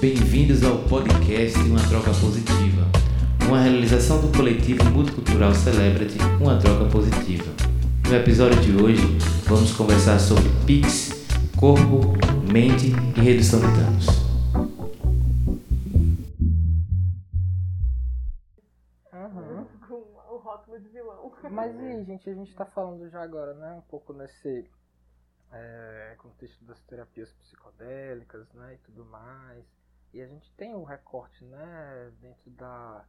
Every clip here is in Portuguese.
Bem-vindos ao podcast Uma Troca Positiva, uma realização do coletivo multicultural Celebrity Uma Troca Positiva. No episódio de hoje, vamos conversar sobre PIX, corpo, mente e redução de danos. Uhum. com o rótulo de vilão. Mas e aí, gente, a gente tá falando já agora, né, um pouco nesse é, contexto das terapias psicodélicas, né, e tudo mais. E a gente tem um recorte, né, dentro da,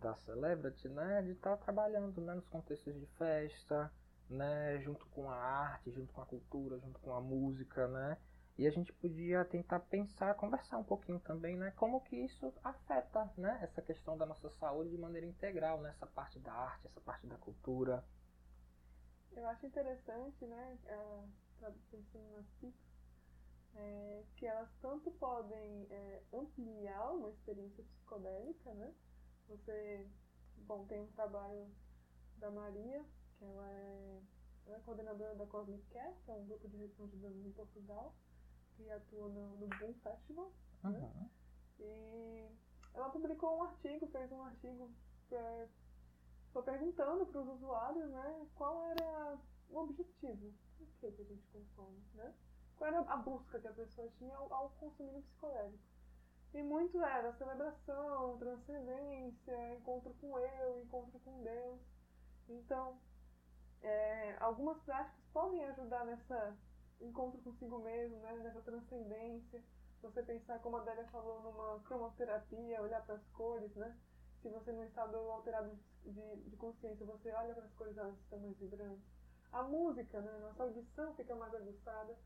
da Celebrity, né, de estar tá trabalhando, né, nos contextos de festa, né, junto com a arte, junto com a cultura, junto com a música, né, e a gente podia tentar pensar, conversar um pouquinho também, né, como que isso afeta, né, essa questão da nossa saúde de maneira integral, né, parte da arte, essa parte da cultura. Eu acho interessante, né, pensando nas PICs, é, que elas tanto podem é, ampliar uma experiência psicodélica, né? Você, bom, tem um trabalho da Maria, que ela é, ela é coordenadora da Cosmic Care, que é um grupo de redução de danos em Portugal, que atua no, no Boom Festival, uhum. né? E ela publicou um artigo, fez um artigo pra, foi perguntando para os usuários, né, qual era o objetivo, por que, que a gente consome, né? Qual era a busca que a pessoa tinha ao, ao consumir psicodélico. E muito era celebração, transcendência, encontro com eu, encontro com Deus. Então, é, algumas práticas podem ajudar nessa encontro consigo mesmo, né, nessa transcendência. Você pensar, como a Adélia falou, numa cromoterapia, olhar para as cores, né? Se você não está alterado de, de consciência, você olha para as cores, elas estão mais vibrantes. A música, né? Nossa audição fica mais aguçada.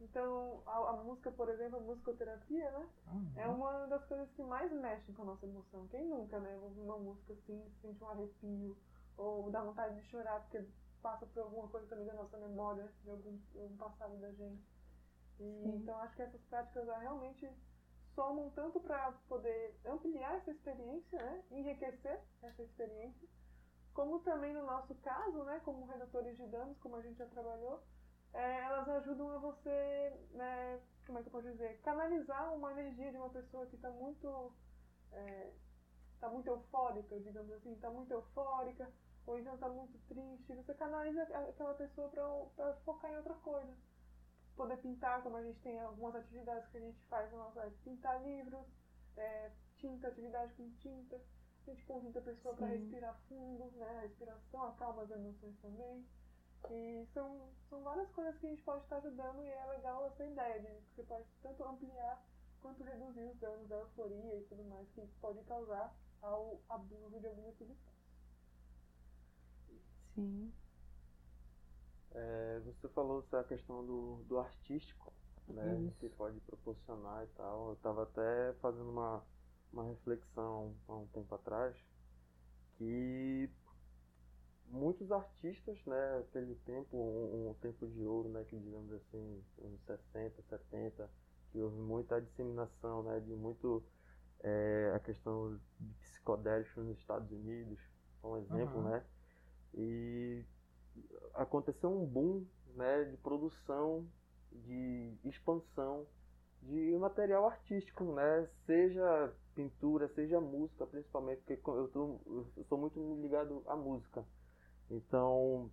Então, a, a, música, por exemplo, a musicoterapia, né? Uhum. É uma das coisas que mais mexem com a nossa emoção. Quem nunca, né? Ouve uma música assim, sente um arrepio, ou dá vontade de chorar porque passa por alguma coisa também da nossa memória, de algum, algum passado da gente. E, então, acho que essas práticas realmente somam tanto para poder ampliar essa experiência, né? Enriquecer essa experiência, como também no nosso caso, né? Como redutores de danos, como a gente já trabalhou, é, elas ajudam a você, né, como é que eu posso dizer, canalizar uma energia de uma pessoa que está muito, é, tá muito eufórica, digamos assim, está muito eufórica, ou então está muito triste. Você canaliza aquela pessoa para focar em outra coisa. Poder pintar, como a gente tem algumas atividades que a gente faz na nossa pintar livros, é, tinta, atividade com tinta. A gente convida a pessoa para respirar fundo, né? A respiração acalma as emoções também. E são, são várias coisas que a gente pode estar ajudando e é legal essa ideia de que você pode tanto ampliar quanto reduzir os danos da euforia e tudo mais que pode causar ao abuso de alguma substância. Sim. É, você falou essa questão do, do artístico, né? Isso. Que pode proporcionar e tal. Eu estava até fazendo uma, uma reflexão há um tempo atrás que muitos artistas, né, aquele tempo, um, um, tempo de ouro, né, que digamos assim, uns 60, 70, que houve muita disseminação, né, de muito é, a questão de psicodélicos nos Estados Unidos, um exemplo, uhum. né, e aconteceu um boom, né, de produção, de expansão de material artístico, né, seja pintura, seja música, principalmente, porque eu, tô, eu sou muito ligado à música. Então,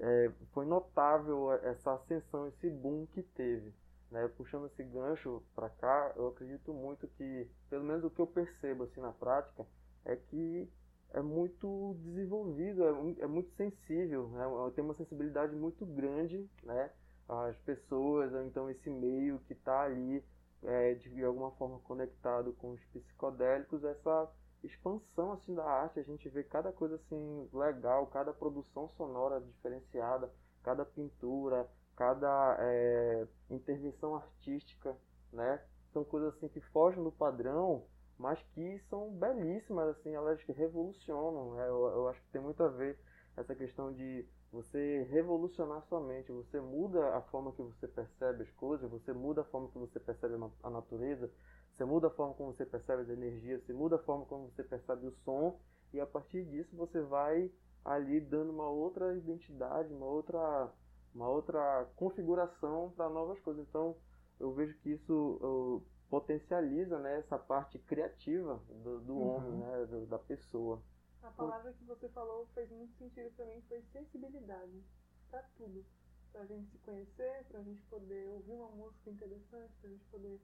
é, foi notável essa ascensão, esse boom que teve. Né? Puxando esse gancho para cá, eu acredito muito que, pelo menos o que eu percebo assim na prática, é que é muito desenvolvido, é, é muito sensível, né? tem uma sensibilidade muito grande, né? As pessoas, então esse meio que está ali é, de alguma forma conectado com os psicodélicos, essa expansão assim da arte, a gente vê cada coisa assim legal, cada produção sonora diferenciada, cada pintura, cada é, intervenção artística, né? São coisas assim que fogem do padrão, mas que são belíssimas, assim, elas revolucionam. Né? Eu, eu acho que tem muito a ver essa questão de você revolucionar sua mente, você muda a forma que você percebe as coisas, você muda a forma que você percebe a natureza, você muda a forma como você percebe as energias, você muda a forma como você percebe o som, e a partir disso você vai ali dando uma outra identidade, uma outra, uma outra configuração para novas coisas. Então eu vejo que isso potencializa né, essa parte criativa do, do Uhum. homem, né, do- da pessoa. A palavra que você falou fez muito sentido pra mim, foi sensibilidade. Pra tudo. Pra gente se conhecer, pra gente poder ouvir uma música interessante, pra gente poder.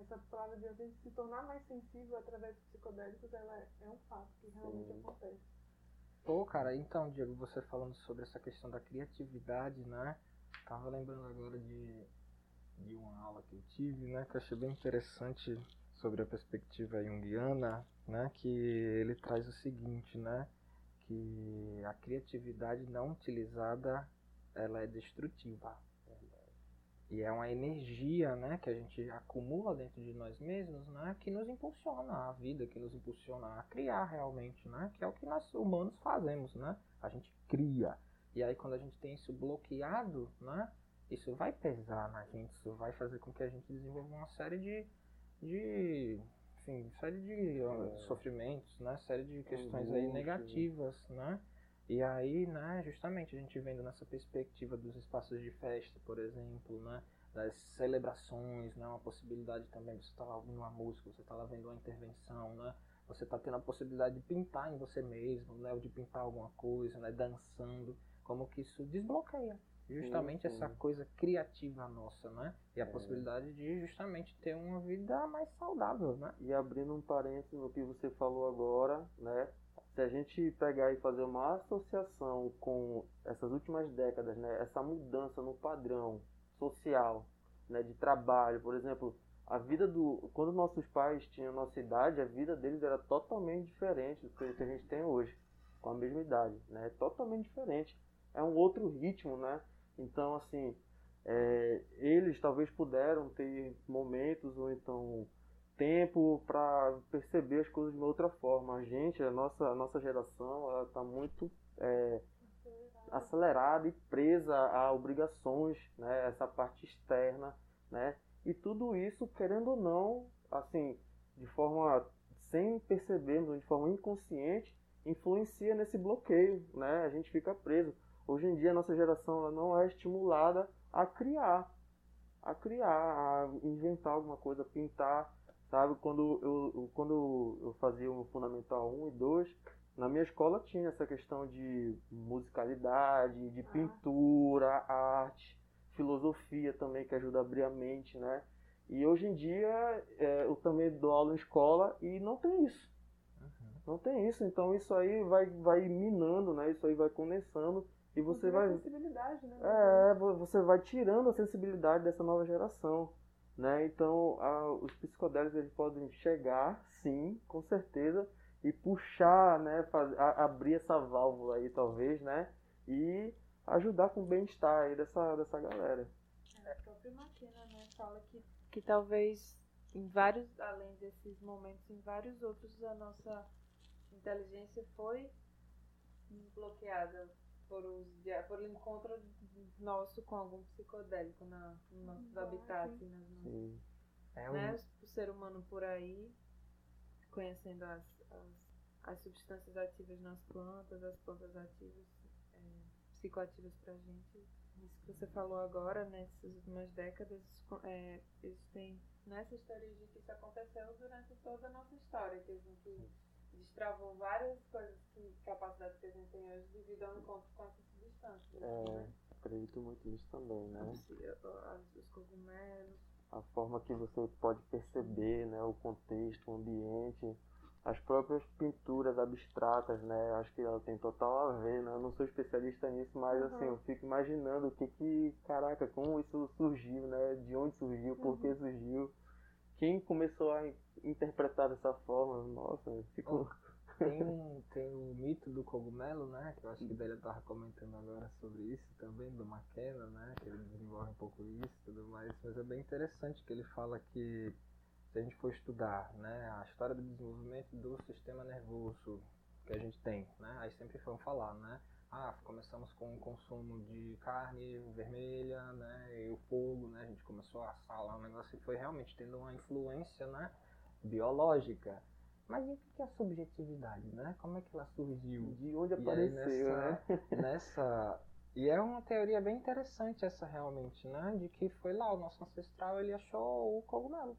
Essa palavra de a gente se tornar mais sensível através dos psicodélicos, ela é, é um fato que realmente Sim. acontece. Pô, cara, então, Diego, você falando sobre essa questão da criatividade, né? Tava lembrando agora de, de uma aula que eu tive, né? Que eu achei bem interessante sobre a perspectiva junguiana, né? Que ele traz o seguinte, né? Que a criatividade não utilizada, ela é destrutiva. E é uma energia, né, que a gente acumula dentro de nós mesmos, né, que nos impulsiona a vida, que nos impulsiona a criar realmente, né, que é o que nós humanos fazemos, né? A gente cria. E aí quando a gente tem isso bloqueado, né, isso vai pesar na gente, isso vai fazer com que a gente desenvolva uma série de, de enfim, série de ó, sofrimentos, né, série de questões aí Angústia. negativas, né? E aí, né, justamente a gente vendo nessa perspectiva dos espaços de festa, por exemplo, né, das celebrações, né, uma possibilidade também, você está lá ouvindo uma música, você está lá vendo uma intervenção, né, você está tendo a possibilidade de pintar em você mesmo, né, ou de pintar alguma coisa, né, dançando, como que isso desbloqueia justamente sim. essa coisa criativa nossa, né, e a É. possibilidade de justamente ter uma vida mais saudável, né. E abrindo um parênteses no que você falou agora, né? Se a gente pegar e fazer uma associação com essas últimas décadas, né? Essa mudança no padrão social, né? De trabalho, por exemplo, a vida do quando nossos pais tinham nossa idade, a vida deles era totalmente diferente do que a gente tem hoje, com a mesma idade, né? Totalmente diferente. É um outro ritmo, né? Então, assim, é, eles talvez puderam ter momentos ou então tempo para perceber as coisas de uma outra forma. A gente, a nossa, a nossa geração, ela está muito é, acelerada e presa a obrigações, né? Essa parte externa, né? E tudo isso, querendo ou não, assim, de forma sem percebermos, de forma inconsciente, influencia nesse bloqueio, né? A gente fica preso. Hoje em dia a nossa geração ela não é estimulada a criar, a criar, a inventar alguma coisa, pintar, sabe? Quando eu, quando eu fazia o Fundamental 1 e 2, na minha escola tinha essa questão de musicalidade, de Ah. pintura, arte, filosofia também, que ajuda a abrir a mente, né? E hoje em dia é, eu também dou aula em escola e não tem isso. Não tem isso, então isso aí vai, vai minando, né? Isso aí vai condensando e você vai sensibilidade, né? é, vo- você vai tirando a sensibilidade dessa nova geração, né? Então, a- os psicodélicos eles podem chegar, sim, com certeza, e puxar, né? A- abrir essa válvula aí, talvez, né? E ajudar com o bem-estar aí dessa, dessa galera. É, o próprio Maquina, né, fala que, que talvez em vários, além desses momentos, em vários outros a nossa inteligência foi bloqueada por, os, por encontro nosso com algum psicodélico na, nos nossos Ah, habitats, sim. e nas nossas Sim. É um, né, o ser humano por aí, conhecendo as, as, as substâncias ativas nas plantas, as plantas ativas, é, psicoativas pra gente. Isso que você falou agora, nessas últimas décadas, é, existem nessas teorias de que isso aconteceu durante toda a nossa história, que a gente destravou várias coisas, que, capacidades que a gente devido ao encontro com essas substâncias. É, né? acredito muito nisso também, né? Os, cogumelos, a forma que você pode perceber né, o contexto, o ambiente, as próprias pinturas abstratas, né? Acho que ela tem total a ver, né? Eu não sou especialista nisso, mas Uhum. assim, eu fico imaginando o que que, caraca, como isso surgiu, né? De onde surgiu, por que surgiu, quem começou a in- interpretar dessa forma, nossa, fico... Tem, um, tem o mito do cogumelo, né? Que eu acho que Délia estava comentando agora sobre isso também, do McKenna, né? Que ele desenvolve um pouco isso e tudo mais. Mas é bem interessante que ele fala que se a gente for estudar né, a história do desenvolvimento do sistema nervoso que a gente tem, né? Aí sempre vão falar, né? Ah, começamos com o consumo de carne vermelha, né? E o fogo, né? A gente começou a assar lá o negócio e foi realmente tendo uma influência, né? Biológica. Mas e o que é a subjetividade, né? Como é que ela surgiu? De onde apareceu, né? nessa, nessa e é uma teoria bem interessante essa realmente, né? De que foi lá o nosso ancestral ele achou o cogumelo,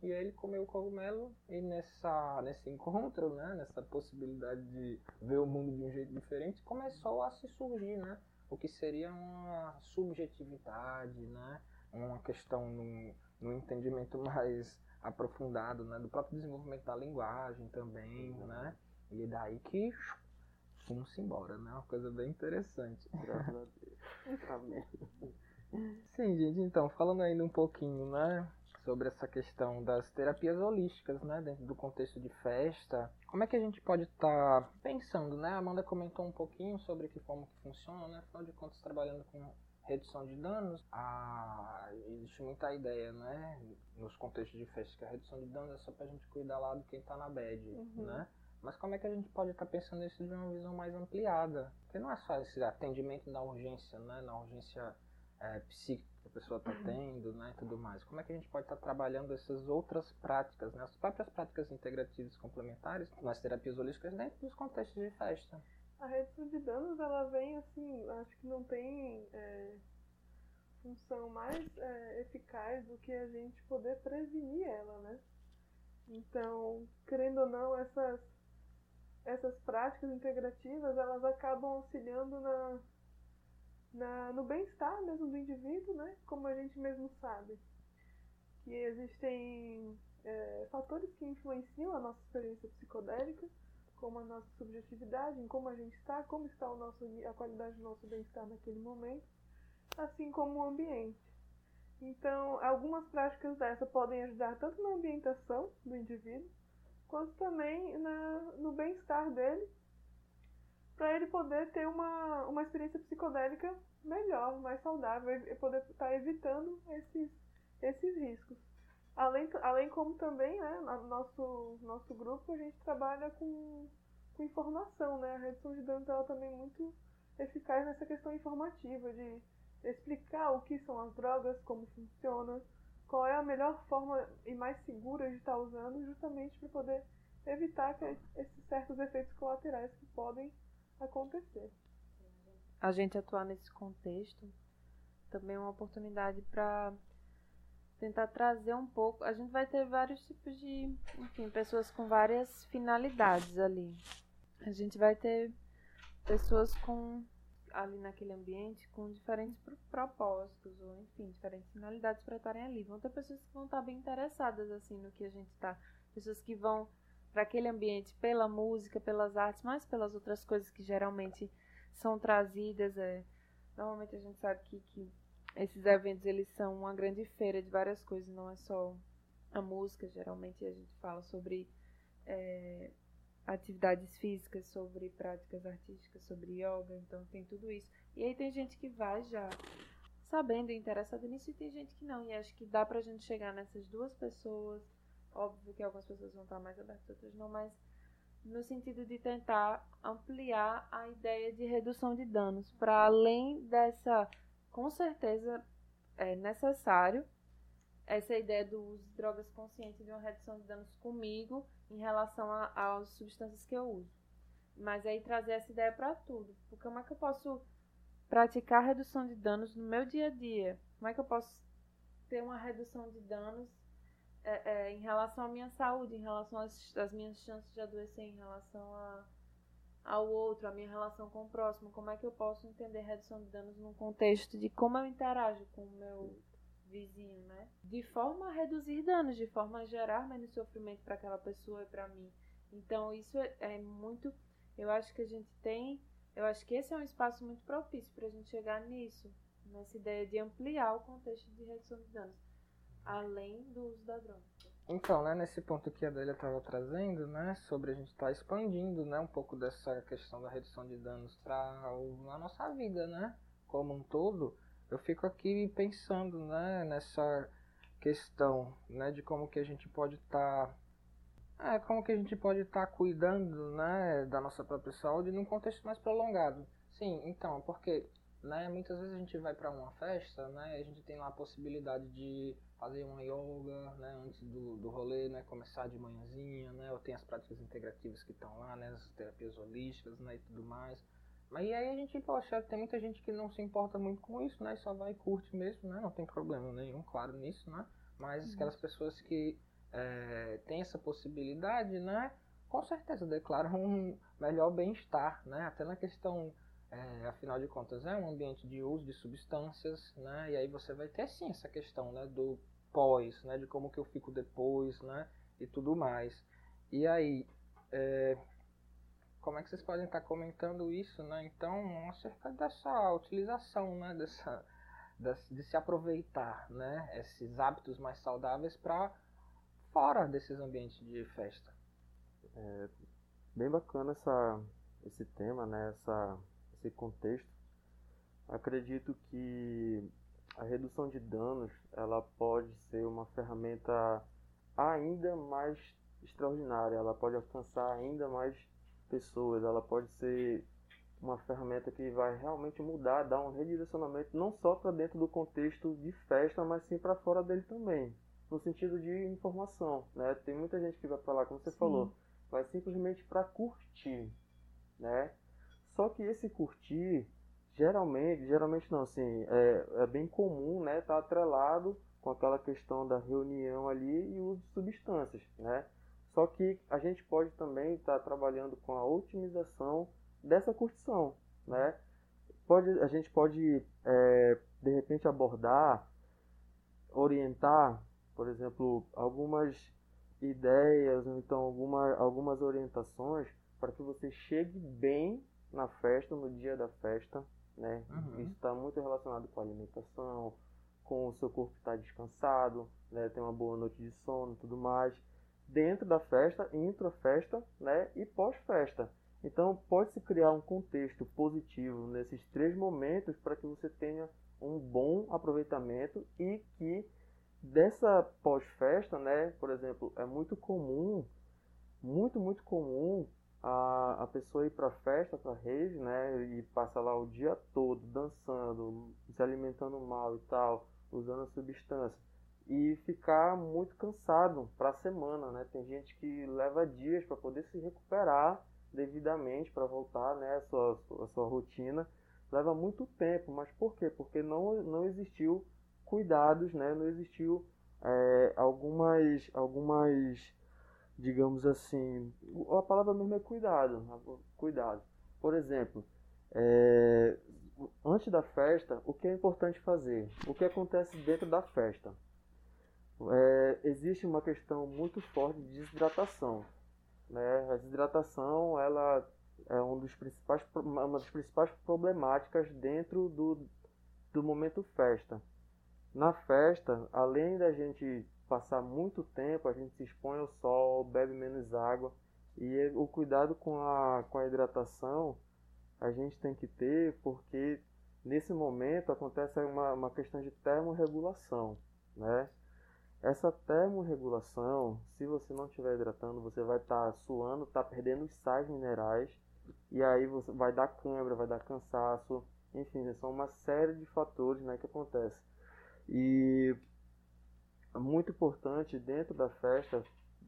E aí ele comeu o cogumelo e nessa, nesse encontro, né, nessa possibilidade de ver o mundo de um jeito diferente, começou a se surgir, né, o que seria uma subjetividade, né, uma questão no, no entendimento mais aprofundado, né, do próprio desenvolvimento da linguagem também, né, e daí que fomos embora, né, uma coisa bem interessante. Graças a Deus. Amém. Sim, gente, então, falando ainda um pouquinho, né, sobre essa questão das terapias holísticas, né, dentro do contexto de festa. Como é que a gente pode estar tá pensando, né? A Amanda comentou um pouquinho sobre que como que funciona, né? Afinal de contas, trabalhando com redução de danos, a... existe muita ideia, né, nos contextos de festa que a redução de danos é só pra gente cuidar lá do quem tá na bad, uhum. né? Mas como é que a gente pode estar tá pensando isso de uma visão mais ampliada? Porque não é só esse atendimento na urgência, né, na urgência é, psíquica que a pessoa está tendo, né, e tudo mais. Como é que a gente pode estar tá trabalhando essas outras práticas, né, as próprias práticas integrativas complementares nas terapias holísticas dentro dos contextos de festa? A redução de danos, ela vem assim, acho que não tem é, função mais é, eficaz do que a gente poder prevenir ela, né? Então, querendo ou não, essas, essas práticas integrativas, elas acabam auxiliando na na, no bem-estar mesmo do indivíduo, né? Como a gente mesmo sabe. Que existem é, fatores que influenciam a nossa experiência psicodélica, como a nossa subjetividade, em como a gente está, como está o nosso, a qualidade do nosso bem-estar naquele momento, assim como o ambiente. Então, algumas práticas dessa podem ajudar tanto na ambientação do indivíduo, quanto também na, no bem-estar dele para ele poder ter uma, uma experiência psicodélica melhor, mais saudável, e poder estar tá evitando esses, esses riscos. Além, além como também, né, no nosso, nosso grupo, a gente trabalha com, com informação, né? A redução de danos ela também é muito eficaz nessa questão informativa, de explicar o que são as drogas, como funciona, qual é a melhor forma e mais segura de estar tá usando, justamente para poder evitar que esses certos efeitos colaterais que podem acontecer. A gente atuar nesse contexto também é uma oportunidade para tentar trazer um pouco. A gente vai ter vários tipos de, enfim, pessoas com várias finalidades ali. A gente vai ter pessoas com ali naquele ambiente com diferentes propósitos ou enfim, diferentes finalidades para estarem ali. Vão ter pessoas que vão estar bem interessadas assim no que a gente está, pessoas que vão para aquele ambiente pela música, pelas artes, mas pelas outras coisas que geralmente são trazidas. É, normalmente a gente sabe que, que esses eventos eles são uma grande feira de várias coisas, não é só a música. Geralmente a gente fala sobre é, atividades físicas, sobre práticas artísticas, sobre yoga, então tem tudo isso. E aí tem gente que vai já sabendo interessada nisso e tem gente que não. E acho que dá pra gente chegar nessas duas pessoas Óbvio que algumas pessoas vão estar mais abertas, outras não, mas no sentido de tentar ampliar a ideia de redução de danos, para além dessa, com certeza é necessário essa ideia do uso de drogas consciente de uma redução de danos comigo em relação às substâncias que eu uso. Mas aí trazer essa ideia para tudo, porque como é que eu posso praticar redução de danos no meu dia a dia? Como é que eu posso ter uma redução de danos é, é, em relação à minha saúde, em relação às, às minhas chances de adoecer, em relação a, ao outro, a minha relação com o próximo, como é que eu posso entender redução de danos num contexto de como eu interajo com o meu vizinho, né? De forma a reduzir danos, de forma a gerar menos sofrimento para aquela pessoa e para mim. Então isso é, é, muito, eu acho que a gente tem, eu acho que esse é um espaço muito propício para a gente chegar nisso, nessa ideia de ampliar o contexto de redução de danos além do uso da droga. Então, né, nesse ponto que a Adélia estava trazendo, né, sobre a gente estar tá expandindo, né, um pouco dessa questão da redução de danos para a nossa vida, né, como um todo, eu fico aqui pensando, né, nessa questão, né, de como que a gente pode estar tá, é, como que a gente pode estar tá cuidando, né, da nossa própria saúde num contexto mais prolongado. Sim, então, porque, né, muitas vezes a gente vai para uma festa, né, a gente tem lá a possibilidade de fazer uma yoga, né, antes do, do rolê, né, começar de manhãzinha, né, ou tem as práticas integrativas que estão lá, né, as terapias holísticas, né, e tudo mais. Mas e aí a gente, poxa, tem muita gente que não se importa muito com isso, né, só vai e curte mesmo, né, não tem problema nenhum, claro, nisso, né, mas uhum. aquelas pessoas que é, tem essa possibilidade, né, com certeza declaram um melhor bem-estar, né, até na questão, é, afinal de contas, é um ambiente de uso de substâncias, né, e aí você vai ter sim essa questão, né, do pós, né, de como que eu fico depois, né, e tudo mais. E aí, é, como é que vocês podem estar comentando isso, né? Então, acerca dessa utilização, né? Dessa, de se aproveitar, né? Esses hábitos mais saudáveis para fora desses ambientes de festa. É bem bacana essa, esse tema, né? Essa, esse contexto. Acredito que a redução de danos ela pode ser uma ferramenta ainda mais extraordinária. Ela pode alcançar ainda mais pessoas, ela pode ser uma ferramenta que vai realmente mudar, dar um redirecionamento não só para dentro do contexto de festa, mas sim para fora dele também, no sentido de informação, né? Tem muita gente que vai para lá, como você sim. falou, vai simplesmente para curtir, né? Só que esse curtir, geralmente, geralmente não, assim, é, é bem comum, né? Tá atrelado com aquela questão da reunião ali e uso de substâncias, né? Só que a gente pode também estar tá trabalhando com a otimização dessa curtição, né? Pode, a gente pode, é, de repente, abordar, orientar, por exemplo, algumas ideias, ou então alguma, algumas orientações para que você chegue bem na festa, no dia da festa, né? Uhum. Isso está muito relacionado com a alimentação, com o seu corpo estar tá descansado, né? Ter uma boa noite de sono e tudo mais dentro da festa, intra-festa né, e pós-festa. Então, pode-se criar um contexto positivo nesses três momentos para que você tenha um bom aproveitamento e que dessa pós-festa, né, por exemplo, é muito comum, muito, muito comum a, a pessoa ir para festa, para rave, né, e passar lá o dia todo dançando, se alimentando mal e tal, usando substância e ficar muito cansado para a semana, né? Tem gente que leva dias para poder se recuperar devidamente para voltar, né, a sua, a sua rotina. Leva muito tempo, mas por quê? Porque não, não existiu cuidados, né? Não existiu é, algumas, algumas, digamos assim, a palavra mesmo é cuidado, cuidado. Por exemplo, é, antes da festa, o que é importante fazer? O que acontece dentro da festa? é, existe uma questão muito forte de desidratação. Né? A desidratação ela é um dos principais, uma das principais problemáticas dentro do, do momento festa. Na festa, além da gente passar muito tempo, a gente se expõe ao sol, bebe menos água e o cuidado com a, com a hidratação a gente tem que ter porque nesse momento acontece uma, uma questão de termorregulação, né? Essa termorregulação, se você não estiver hidratando, você vai estar tá suando, tá perdendo os sais minerais e aí você vai dar câimbra, vai dar cansaço, enfim, são uma série de fatores né, que acontece. E é muito importante dentro da festa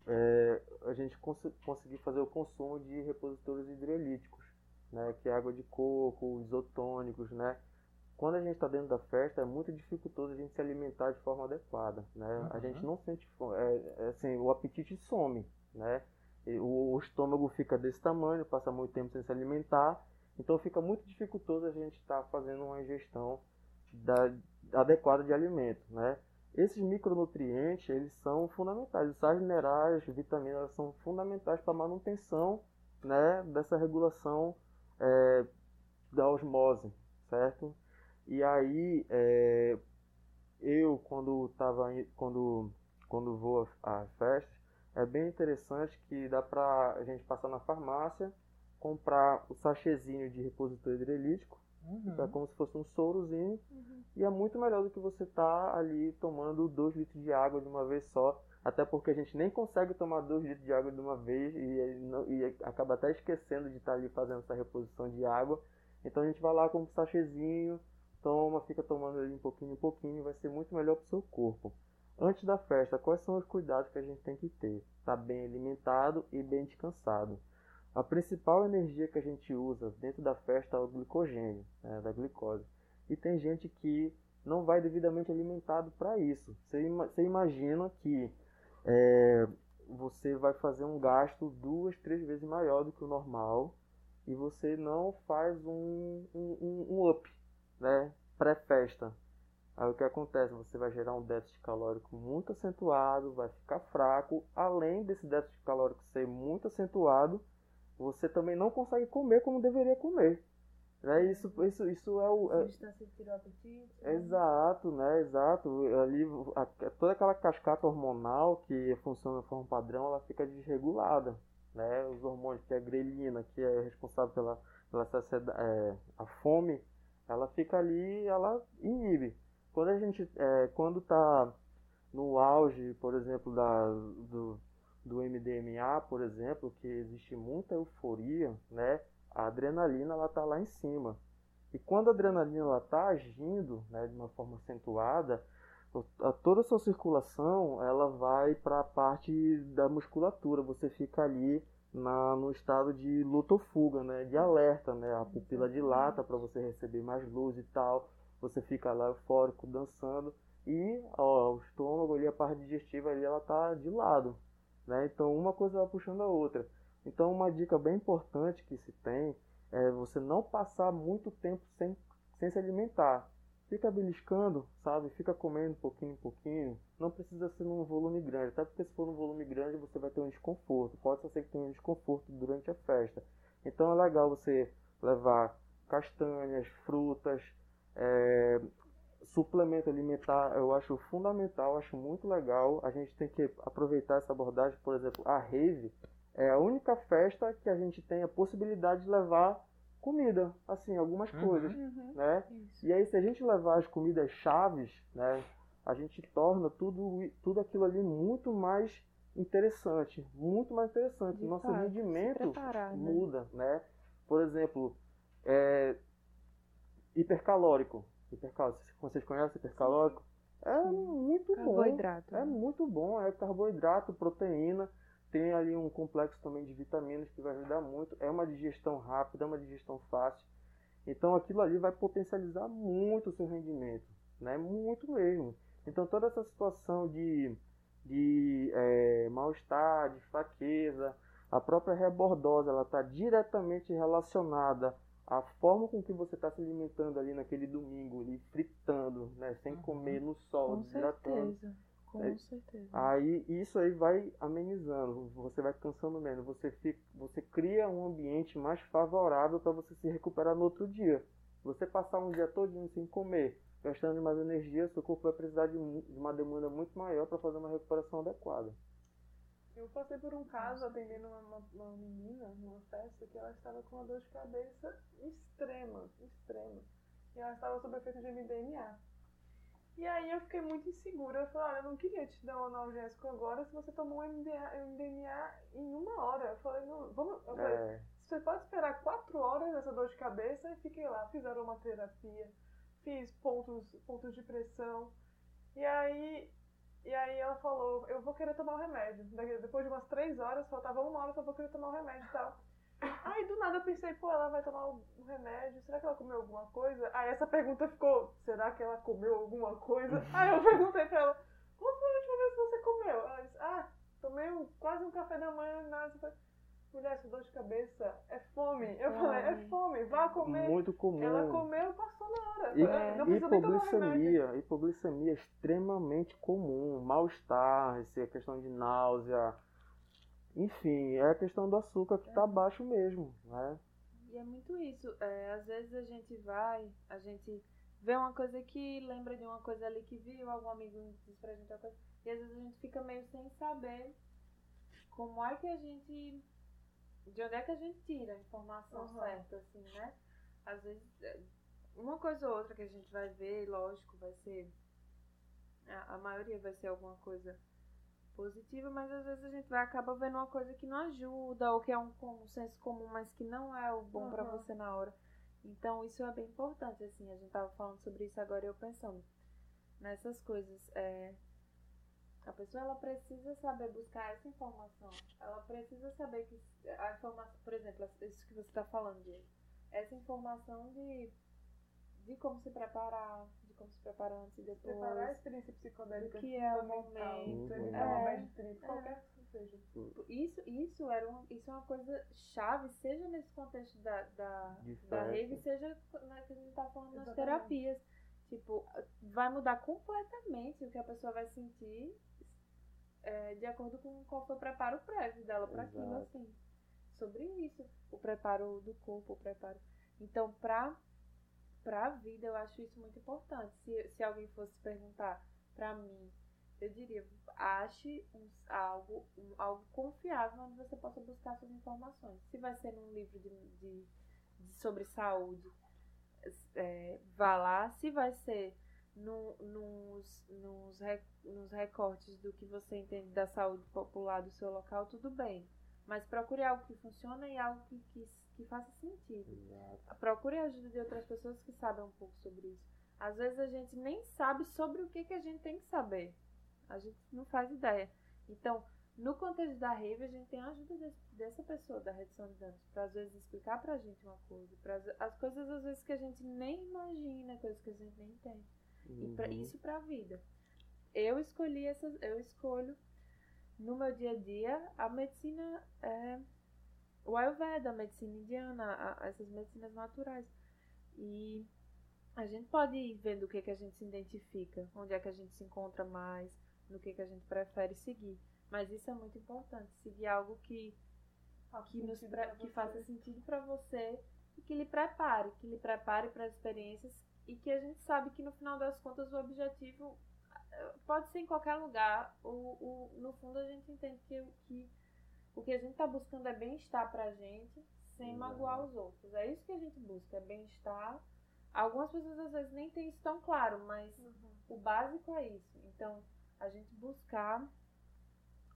é, a gente cons conseguir fazer o consumo de repositores hidrolíticos, né, que é água de coco, isotônicos, né, quando a gente está dentro da festa, é muito dificultoso a gente se alimentar de forma adequada, né? Uhum. A gente não sente fome, é, é, assim, o apetite some, né? O, o, estômago fica desse tamanho, passa muito tempo sem se alimentar, então fica muito dificultoso a gente estar tá fazendo uma ingestão da, adequada de alimento, né? Esses micronutrientes, eles são fundamentais, os sais minerais, vitaminas, são fundamentais para a manutenção, né, dessa regulação é, da osmose, certo? E aí, é, eu quando tava quando quando vou a festas, é bem interessante que dá pra a gente passar na farmácia, comprar o sachêzinho de repositor hidrolítico, uhum. é como se fosse um sorozinho, uhum. e é muito melhor do que você tá ali tomando 2 litros de água de uma vez só, até porque a gente nem consegue tomar 2 litros de água de uma vez e, não, e acaba até esquecendo de estar tá ali fazendo essa reposição de água. Então a gente vai lá com um sachêzinho, toma, fica tomando ali um pouquinho, um pouquinho, vai ser muito melhor para o seu corpo. Antes da festa, quais são os cuidados que a gente tem que ter? Estar tá bem alimentado e bem descansado. A principal energia que a gente usa dentro da festa é o glicogênio, né, da glicose. E tem gente que não vai devidamente alimentado para isso. Você, você imagina que é, você vai fazer um gasto duas, três vezes maior do que o normal e você não faz um, um, um up, né? Pré-festa. Aí o que acontece? Você vai gerar um déficit calórico muito acentuado, vai ficar fraco. Além desse déficit calórico ser muito acentuado, você também não consegue comer como deveria comer. Né? Isso, isso, isso é o. É... Né? Exato, né? Exato. Ali, a, toda aquela cascata hormonal que funciona de forma padrão, ela fica desregulada. Né? Os hormônios, que é a grelina, que é responsável pela, pela é, a fome, ela fica ali, ela inibe. Quando a gente, é, quando tá no auge, por exemplo, da, do, do MDMA, por exemplo, que existe muita euforia, né? A adrenalina ela tá lá em cima. E quando a adrenalina ela tá agindo, né, de uma forma acentuada, toda a sua circulação ela vai para a parte da musculatura. Você fica ali na, no estado de luta ou fuga, né, de alerta, né? A pupila dilata para você receber mais luz e tal você fica lá eufórico, dançando, e ó, o estômago ali, a parte digestiva ali, ela tá de lado, né? Então uma coisa vai puxando a outra. Então uma dica bem importante que se tem é você não passar muito tempo sem, sem se alimentar. Fica beliscando, sabe? Fica comendo pouquinho pouquinho. Não precisa ser num volume grande, até porque se for num volume grande você vai ter um desconforto. Pode ser que tenha um desconforto durante a festa. Então é legal você levar castanhas, frutas, é, suplemento alimentar eu acho fundamental, acho muito legal. A gente tem que aproveitar essa abordagem, por exemplo, a rave é a única festa que a gente tem a possibilidade de levar comida, assim, algumas uhum, coisas, uhum, né? Isso. E aí se a gente levar as comidas chaves, né, a gente torna tudo tudo aquilo ali muito mais interessante, muito mais interessante. De Nosso fato, rendimento preparar, né? muda, né? né? Por exemplo, é, hipercalórico. Hipercalórico. Vocês conhecem hipercalórico? É muito carboidrato, bom. É né? muito bom. É carboidrato, proteína. Tem ali um complexo também de vitaminas que vai ajudar muito. É uma digestão rápida, é uma digestão fácil. Então aquilo ali vai potencializar muito o seu rendimento. Né? Muito mesmo. Então toda essa situação de, de é, mal-estar, de fraqueza, a própria rebordose, ela está diretamente relacionada a forma com que você está se alimentando ali naquele domingo, ali fritando, né, sem uhum. comer no sol, com desidratando. Certeza. Com é, certeza. Aí isso aí vai amenizando, você vai cansando menos, você fica, você cria um ambiente mais favorável para você se recuperar no outro dia. Você passar um dia todo sem comer, gastando mais energia, seu corpo vai precisar de, de uma demanda muito maior para fazer uma recuperação adequada. Eu passei por um caso atendendo uma, uma, uma, menina numa festa que ela estava com uma dor de cabeça extrema, extrema. E ela estava sob efeito de MDMA. E aí eu fiquei muito insegura. Eu falei, olha, eu não queria te dar um analgésico agora se você tomou um MDMA, MDMA em uma hora. Eu falei, não, vamos. Eu falei, é. você pode esperar quatro horas dessa dor de cabeça e fiquei lá, fizeram uma terapia, fiz pontos, pontos de pressão. E aí e aí ela falou, eu vou querer tomar o remédio. Depois de umas três horas, faltava uma hora, eu vou querer tomar o remédio e tal. Aí do nada eu pensei, pô, ela vai tomar o remédio, será que ela comeu alguma coisa? Aí essa pergunta ficou, será que ela comeu alguma coisa? Aí eu perguntei pra ela, qual foi a última vez que você comeu? Ela disse, ah, tomei um, quase um café da manhã, nada. Mulher, essa dor de cabeça é fome. Eu falei, é fome, vá comer. Muito comum. Ela comeu, passou na hora. E, não hipoglicemia, hipoglicemia é extremamente comum. Mal-estar, a é questão de náusea. Enfim, é a questão do açúcar que está é. baixo mesmo, né? E é muito isso. É, às vezes a gente vai, a gente vê uma coisa aqui, lembra de uma coisa ali que viu, algum amigo diz pra gente uma coisa, e às vezes a gente fica meio sem saber como é que a gente de onde é que a gente tira a informação uhum. certa, assim, né? Às vezes, é, uma coisa ou outra que a gente vai ver, lógico, vai ser. A, a maioria vai ser alguma coisa positiva, mas às vezes a gente vai acabar vendo uma coisa que não ajuda, ou que é um, um senso comum, mas que não é o bom uhum. para você na hora. Então isso é bem importante, assim, a gente tava falando sobre isso agora e eu pensando nessas coisas. É, a pessoa ela precisa saber buscar essa informação. Ela precisa saber que a informação, por exemplo, isso que você está falando, de essa informação de, de como se preparar, de como se prepara antes e depois. Preparar a experiência psicodélica. Que é o momento. evitar É, uma é. qualquer que seja. Isso, isso, era um, isso é uma coisa chave, seja nesse contexto da, da, da rave, seja na que a gente tá falando nas Exatamente. terapias. Tipo, vai mudar completamente o que a pessoa vai sentir é, de acordo com qual foi o preparo prévio dela para aquilo, assim. Sobre isso. O preparo do corpo, o preparo. Então, pra, pra vida, eu acho isso muito importante. Se, se alguém fosse perguntar pra mim, eu diria, ache um- algo, um- algo confiável onde você possa buscar suas informações. Se vai ser num livro de, de- de- sobre saúde, é, vá lá. Se vai ser no- nos, nos, nos recortes do que você entende da saúde popular do seu local, tudo bem. Mas procure algo que funcione e algo que, que, que faça sentido Exato. procure a ajuda de outras pessoas que sabem um pouco sobre isso. Às vezes a gente nem sabe sobre o que, que a gente tem que saber. A gente não faz ideia. Então, no contexto da rave, a gente tem a ajuda desse- dessa pessoa, da redução de danos, para às vezes explicar pra gente uma coisa. Pra, as coisas às vezes que a gente nem imagina, coisas que a gente nem entende. E pra, Uhum. isso pra vida. Eu escolhi essas, eu escolho no meu dia a dia a medicina é, o Ayurveda, a medicina indiana, a- a- essas medicinas naturais. E a gente pode ir vendo o que, que a gente se identifica, onde é que a gente se encontra mais, no que, que a gente prefere seguir. Mas isso é muito importante, seguir algo que, Faça que, nos que faça sentido para você e que lhe prepare, que lhe prepare para as experiências e que a gente sabe que no final das contas o objetivo eh, pode ser em qualquer lugar. O, o, no fundo a gente entende que, o- que o que a gente está buscando é bem-estar pra gente sem magoar os outros. É isso que a gente busca, é bem-estar. Algumas pessoas às vezes nem têm isso tão claro, mas o básico é isso. Então, a gente buscar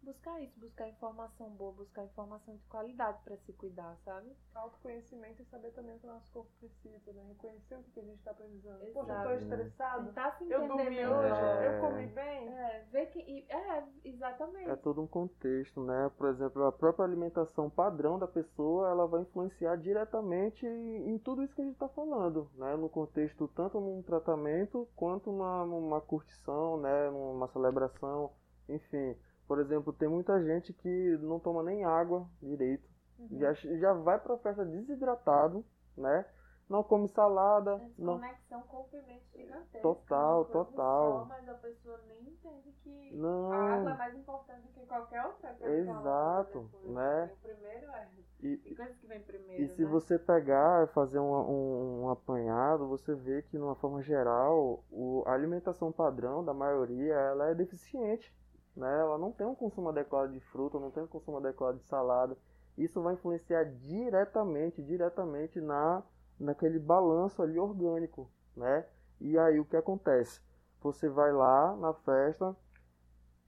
buscar isso, buscar informação boa, buscar informação de qualidade para se cuidar, sabe? Autoconhecimento e saber também o que o nosso corpo precisa, né? Reconhecer o que que a gente tá precisando. Poxa, eu Exato. tô estressado, Tentar se eu dormi hoje, É. eu comi bem. É, ver que é, exatamente. É todo um contexto, né? Por exemplo, a própria alimentação padrão da pessoa, ela vai influenciar diretamente em tudo isso que a gente está falando, né? No contexto tanto num tratamento quanto numa, numa curtição, né? Numa celebração, enfim. Por exemplo, tem muita gente que não toma nem água direito, Uhum. já, já vai pra festa desidratado, né? Não come salada, É não, desconexão corpo e mente gigantesca. Total, total. Só, mas a pessoa nem entende que Não. a água é mais importante do que qualquer outra coisa. Exato, né? E o primeiro é. e, Tem coisas que vem primeiro. E se né? você pegar e fazer um, um, um apanhado, você vê que, de uma forma geral, o, a alimentação padrão da maioria ela é deficiente. Né? Ela não tem um consumo adequado de fruta, não tem um consumo adequado de salada. Isso vai influenciar diretamente, diretamente na, naquele balanço ali orgânico. Né? E aí o que acontece? Você vai lá na festa,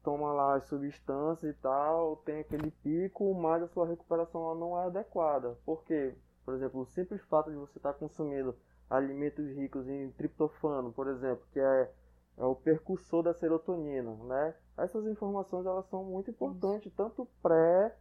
toma lá as substâncias e tal, tem aquele pico, mas a sua recuperação não é adequada. Por quê? Por exemplo, o simples fato de você estar consumindo alimentos ricos em triptofano, por exemplo, que é, é o percussor da serotonina, né? Essas informações elas são muito importantes, tanto pré,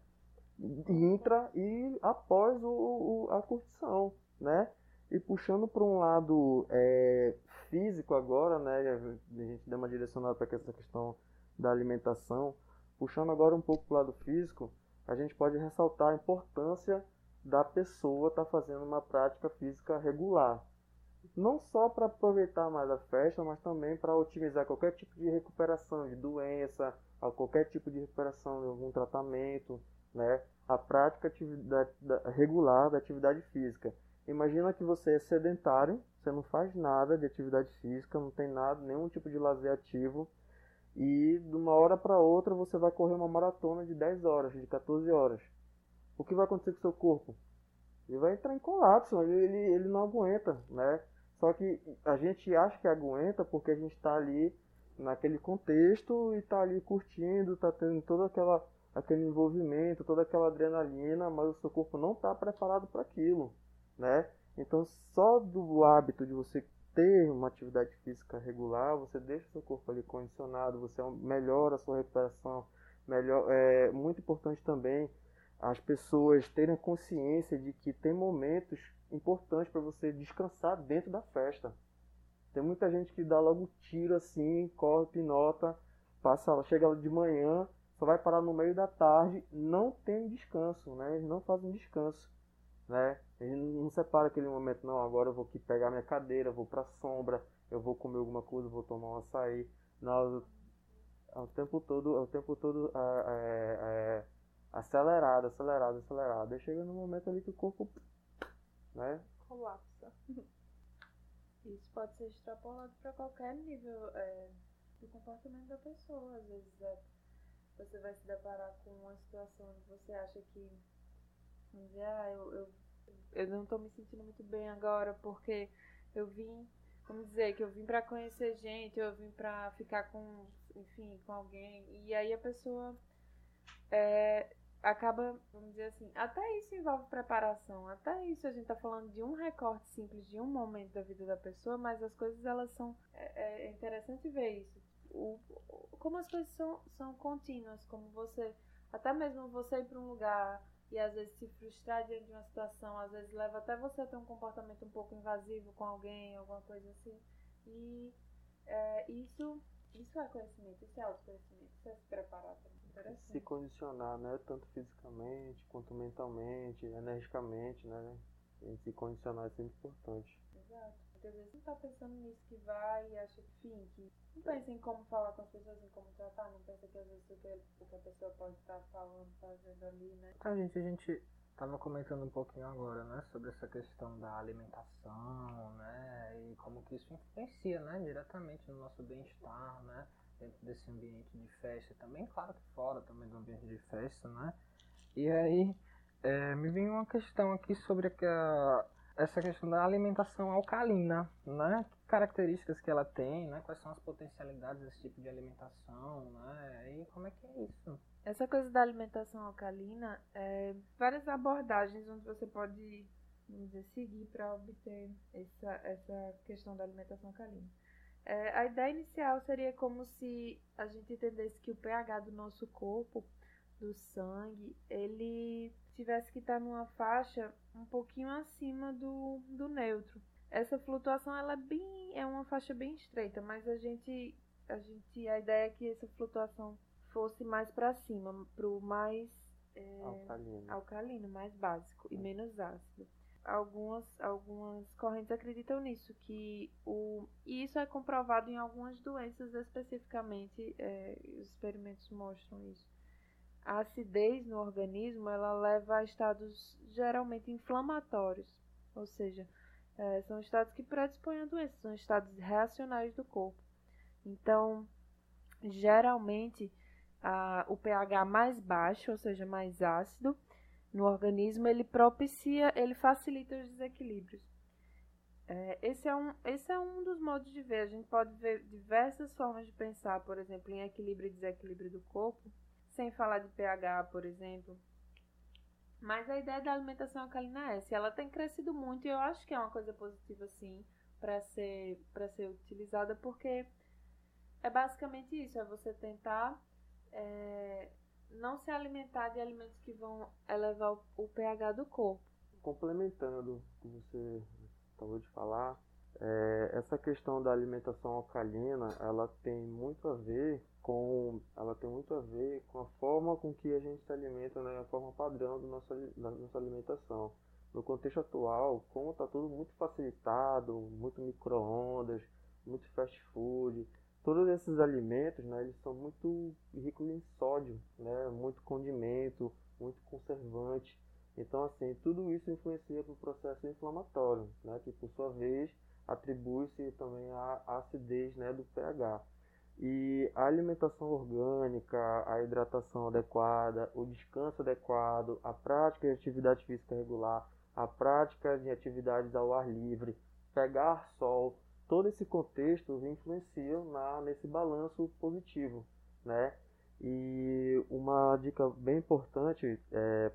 intra e após o, o- a curtição, né? E puxando para um lado é, físico agora, né? A gente deu uma direcionada para essa questão da alimentação. Puxando agora um pouco para o lado físico, a gente pode ressaltar a importância da pessoa estar fazendo uma prática física regular. Não só para aproveitar mais a festa, mas também para otimizar qualquer tipo de recuperação de doença, a qualquer tipo de recuperação de algum tratamento, né? A prática da- regular da atividade física. Imagina que você é sedentário, você não faz nada de atividade física, não tem nada, nenhum tipo de lazer ativo, e de uma hora para outra você vai correr uma maratona de 10 horas, de 14 horas. O que vai acontecer com o seu corpo? Ele vai entrar em colapso, ele, ele, ele não aguenta, né? Só que a gente acha que aguenta porque a gente está ali naquele contexto e está ali curtindo, está tendo todo aquela, aquele envolvimento, toda aquela adrenalina, mas o seu corpo não está preparado para aquilo, né? Então só do hábito de você ter uma atividade física regular, você deixa o seu corpo ali condicionado, você melhora a sua recuperação, melhor, é muito importante também as pessoas terem consciência de que tem momentos importantes para você descansar dentro da festa. Tem muita gente que dá logo tiro assim, corre, pinota, passa, chega de manhã, só vai parar no meio da tarde, não tem descanso, né? Eles não fazem descanso, né? Ele não separa aquele momento, não, agora eu vou aqui pegar minha cadeira, vou pra sombra, eu vou comer alguma coisa, vou tomar um açaí. Não, é o tempo todo, é o tempo todo é, é, é, acelerado, acelerado, acelerado. Aí chega no momento ali que o corpo, né? Colapsa. Isso pode ser extrapolado para qualquer nível é, do comportamento da pessoa. Às vezes é, você vai se deparar com uma situação onde você acha que, vamos dizer, ah, eu, eu, eu não estou me sentindo muito bem agora porque eu vim, vamos dizer, que eu vim para conhecer gente, eu vim para ficar com, enfim, com alguém. E aí a pessoa é, acaba, vamos dizer assim, até isso envolve preparação, até isso a gente está falando de um recorte simples de um momento da vida da pessoa, mas as coisas elas são, é, é interessante ver isso, o, como as coisas são, são contínuas, como você, até mesmo você ir para um lugar e às vezes se frustrar diante de uma situação, às vezes leva até você a ter um comportamento um pouco invasivo com alguém, alguma coisa assim, e é, isso, isso é conhecimento, isso é autoconhecimento, isso é se preparar também se condicionar, né? Tanto fisicamente quanto mentalmente, energicamente, né? E se condicionar é sempre importante. Exato. Porque às vezes não tá pensando nisso que vai e acha que, enfim, que não pensa em como falar com as pessoas, em como tratar, não pensa que às vezes o que, o que a pessoa pode estar falando, fazendo ali, né? Então, gente, a gente tava comentando um pouquinho agora, né, sobre essa questão da alimentação, né, e como que isso influencia, né, diretamente no nosso bem-estar, né, dentro desse ambiente de festa, também claro que fora também do ambiente de festa, né? E aí é, me vem uma questão aqui sobre a, essa questão da alimentação alcalina, né? Que características que ela tem, né? Quais são as potencialidades desse tipo de alimentação, né? E como é que é isso? Essa coisa da alimentação alcalina, é, várias abordagens onde você pode, vamos dizer, seguir para obter essa, essa questão da alimentação alcalina. É, a ideia inicial seria como se a gente entendesse que o pH do nosso corpo, do sangue, ele tivesse que estar numa faixa um pouquinho acima do, do neutro. Essa flutuação ela é bem é uma faixa bem estreita, mas a gente a gente a ideia é que essa flutuação fosse mais para cima, para o mais é, alcalino. alcalino, mais básico e menos ácido algumas, algumas correntes acreditam nisso, que o, e isso é comprovado em algumas doenças especificamente, é, os experimentos mostram isso. A acidez no organismo ela leva a estados geralmente inflamatórios, ou seja, é, são estados que predispõem a doenças, são estados reacionários do corpo. Então, geralmente, a, o pH mais baixo, ou seja, mais ácido, no organismo, ele propicia, ele facilita os desequilíbrios. É, esse, é um, esse é um dos modos de ver. A gente pode ver diversas formas de pensar, por exemplo, em equilíbrio e desequilíbrio do corpo, sem falar de pH, por exemplo. Mas a ideia da alimentação alcalina é essa. Ela tem crescido muito e eu acho que é uma coisa positiva, sim, para ser, ser utilizada, porque é basicamente isso: é você tentar é, não se alimentar de alimentos que vão elevar o, pH do corpo. Complementando o que você acabou de falar, é, essa questão da alimentação alcalina, ela tem muito a ver com, ela tem muito a ver com a forma com que a gente se alimenta, né, a forma padrão do nosso, da nossa alimentação. No contexto atual, como está tudo muito facilitado, muito micro-ondas, muito fast food, todos esses alimentos, né, eles são muito ricos em sódio, né, muito condimento, muito conservante. Então, assim, tudo isso influencia para o processo inflamatório, né, que por sua vez atribui-se também à acidez né, do pH. E a alimentação orgânica, a hidratação adequada, o descanso adequado, a prática de atividade física regular, a prática de atividades ao ar livre, pegar sol, todo esse contexto influencia na, nesse balanço positivo, né? E uma dica bem importante é,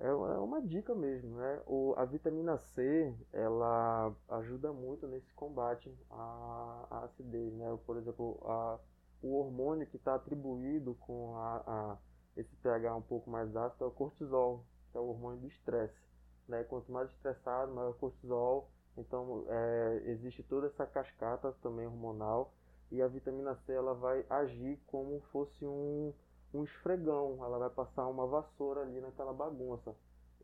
é, é uma dica mesmo, né? O, a vitamina C ela ajuda muito nesse combate à, à acidez, né? Por exemplo, a, o hormônio que está atribuído com a, a, esse pH um pouco mais ácido é o cortisol, que é o hormônio do estresse. Né? Quanto mais estressado, maior cortisol, Então, é, existe toda essa cascata também hormonal e a vitamina C ela vai agir como fosse um, um esfregão, ela vai passar uma vassoura ali naquela bagunça.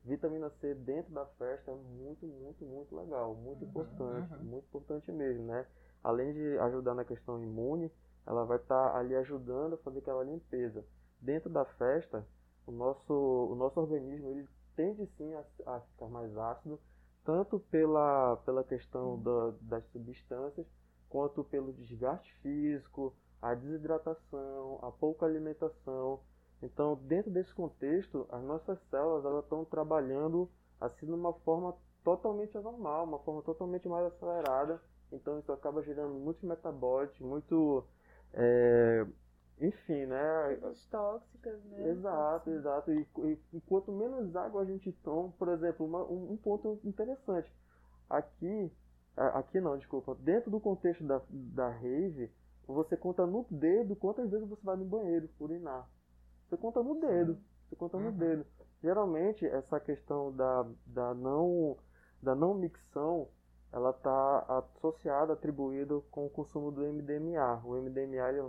Vitamina C dentro da festa é muito, muito, muito legal, muito uhum, importante, uhum. muito importante mesmo, né? Além de ajudar na questão imune, ela vai estar tá ali ajudando a fazer aquela limpeza. Dentro da festa, o nosso, o nosso organismo ele tende sim a, a ficar mais ácido, tanto pela, pela questão uhum. da, das substâncias, quanto pelo desgaste físico, a desidratação, a pouca alimentação. Então, dentro desse contexto, as nossas células elas estão trabalhando assim de uma forma totalmente anormal, uma forma totalmente mais acelerada. Então, isso acaba gerando muitos metabólitos, muito é, enfim, né? Coisas tóxicas, né? Exato, exato. E, e, quanto menos água a gente toma, por exemplo, uma, um, um, ponto interessante. Aqui, aqui não, desculpa, dentro do contexto da, da rave, você conta no dedo quantas vezes você vai no banheiro urinar. Você conta no dedo. Você conta no uhum. dedo. Geralmente, essa questão da, da, não, da não micção, ela está associada, atribuída com o consumo do MDMA. O MDMA é o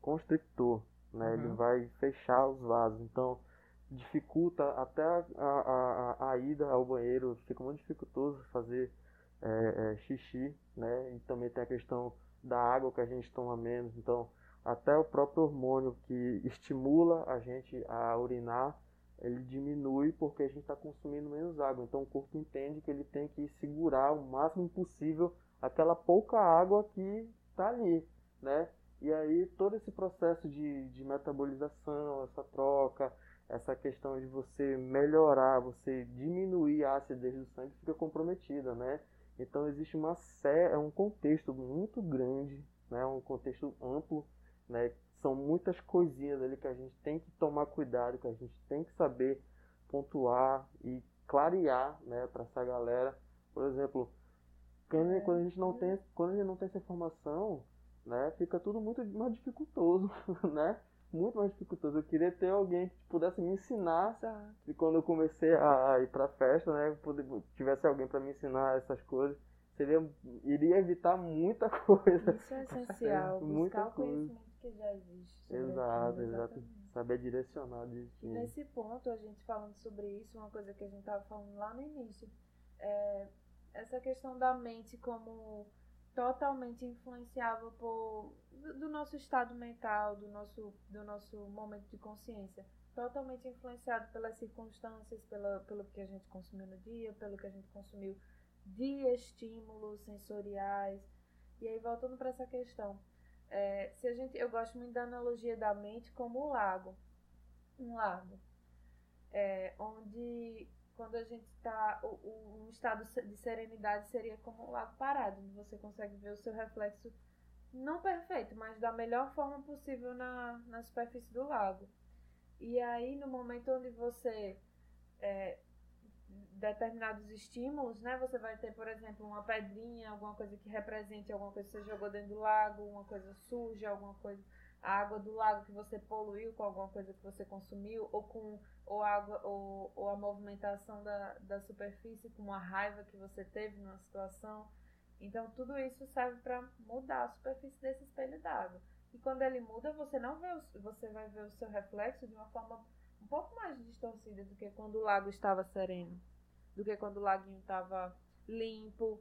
vasoconstrictor, né? Uhum. Ele vai fechar os vasos. Então, dificulta até a, a, a, a ida ao banheiro, fica muito dificultoso fazer é, é, xixi, né? E também tem a questão da água que a gente toma menos. Então, até o próprio hormônio que estimula a gente a urinar ele diminui porque a gente está consumindo menos água. Então o corpo entende que ele tem que segurar o máximo possível aquela pouca água que está ali, né? E aí todo esse processo de, de metabolização, essa troca, essa questão de você melhorar, você diminuir a acidez do sangue fica comprometida, né? Então existe uma série, é um contexto muito grande, né? Um contexto amplo, né? são muitas coisinhas ali que a gente tem que tomar cuidado, que a gente tem que saber pontuar e clarear, né, para essa galera. Por exemplo, quando, é. quando a gente não tem, quando a gente não tem essa informação, né, fica tudo muito mais dificultoso, né? Muito mais dificultoso. Eu queria ter alguém que pudesse me ensinar. Exato. E quando eu comecei a, ir pra festa, né, poder, tivesse alguém para me ensinar essas coisas, seria iria evitar muita coisa. Isso é essencial. muita buscar coisa. o conhecimento que já existe. Exato, exato. Saber direcionar. De, e nesse ponto, a gente falando sobre isso, uma coisa que a gente estava falando lá no início, é essa questão da mente como totalmente influenciável por, do, do nosso estado mental, do nosso, do nosso momento de consciência. Totalmente influenciado pelas circunstâncias, pela, pelo que a gente consumiu no dia, pelo que a gente consumiu de estímulos sensoriais. E aí, voltando para essa questão, é, se a gente, eu gosto muito da analogia da mente como um lago. Um lago. É, onde quando a gente está. Um estado de serenidade seria como um lago parado, onde você consegue ver o seu reflexo não perfeito, mas da melhor forma possível na, na superfície do lago. E aí, no momento onde você é, determinados estímulos, né? Você vai ter, por exemplo, uma pedrinha, alguma coisa que represente alguma coisa que você jogou dentro do lago, uma coisa suja, alguma coisa, a água do lago que você poluiu com alguma coisa que você consumiu, ou com ou água ou, ou a movimentação da, da superfície com uma raiva que você teve numa situação. Então tudo isso serve para mudar a superfície desse espelho d'água. E quando ele muda, você não vê o, você vai ver o seu reflexo de uma forma um pouco mais distorcida do que quando o lago estava sereno do que quando o laguinho estava limpo,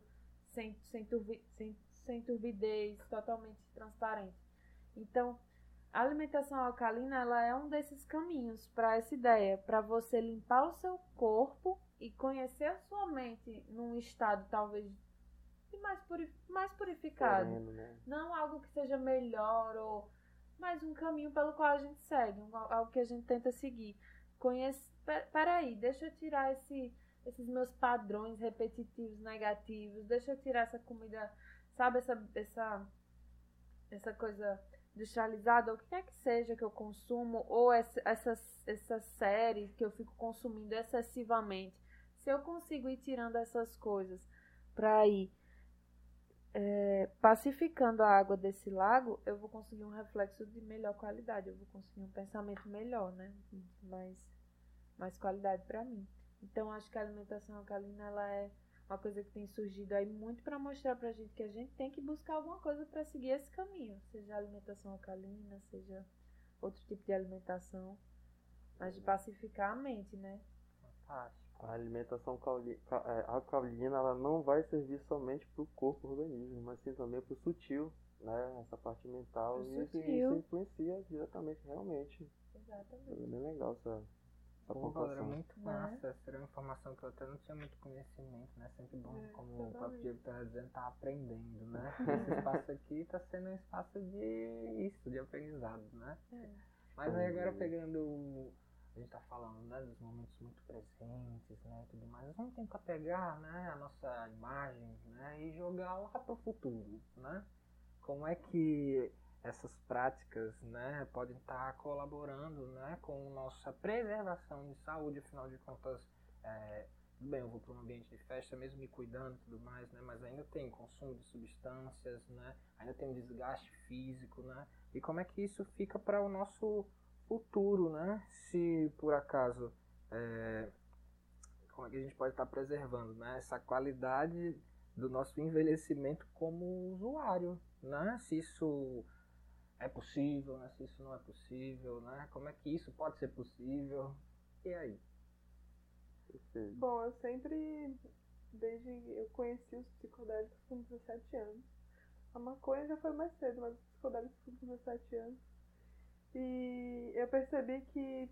sem, sem, turbi, sem, sem turbidez, totalmente transparente. Então, a alimentação alcalina ela é um desses caminhos para essa ideia, para você limpar o seu corpo e conhecer a sua mente num estado talvez mais, purif mais purificado. né? Não algo que seja melhor ou mais um caminho pelo qual a gente segue, algo que a gente tenta seguir. Conhece, peraí, deixa eu tirar esse esses meus padrões repetitivos negativos, deixa eu tirar essa comida, sabe, essa, essa, essa coisa industrializada, ou o que quer que seja que eu consumo, ou essa, essa, essa série que eu fico consumindo excessivamente. Se eu consigo ir tirando essas coisas para ir é, pacificando a água desse lago, eu vou conseguir um reflexo de melhor qualidade, eu vou conseguir um pensamento melhor, né? Mais, mais qualidade para mim. Então, acho que a alimentação alcalina ela é uma coisa que tem surgido aí muito para mostrar pra gente que a gente tem que buscar alguma coisa para seguir esse caminho, seja alimentação alcalina, seja outro tipo de alimentação, mas de pacificar a mente, né? Fantástico. A alimentação é, alcalina ela não vai servir somente para o corpo, organismo, mas sim também para o sutil, né? Essa parte mental. E isso, influencia diretamente, realmente. É Exatamente. bem legal essa, essa Pô, galera, pontuação. muito Né? massa. Essa era uma informação que eu até não tinha muito conhecimento, né? Sempre bom, É, como o próprio. Diego tá dizendo, tá aprendendo, né? Esse espaço aqui tá sendo um espaço de isso, de aprendizado, né? É. Mas aí agora pegando o- a gente tá falando né, dos momentos muito presentes, né, e tudo mais, vamos tentar pegar, né, a nossa imagem, né, e jogar lá pro futuro, né? Como é que essas práticas, né, podem estar colaborando, né, com nossa preservação de saúde, afinal de contas, é, tudo bem, eu vou para um ambiente de festa, mesmo me cuidando e tudo mais, né, mas ainda tem consumo de substâncias, né, ainda tem um desgaste físico, né, e como é que isso fica para o nosso futuro, né? Se por acaso é, como é que a gente pode estar preservando, né? Essa qualidade do nosso envelhecimento como usuário, né? Se isso é possível, né? Se isso não é possível, né? Como é que isso pode ser possível? E aí? Perfeito. Bom, eu sempre, desde eu conheci os psicodélicos com 17 anos. A maconha já foi mais cedo, mas os psicodélicos com 17 anos. E eu percebi que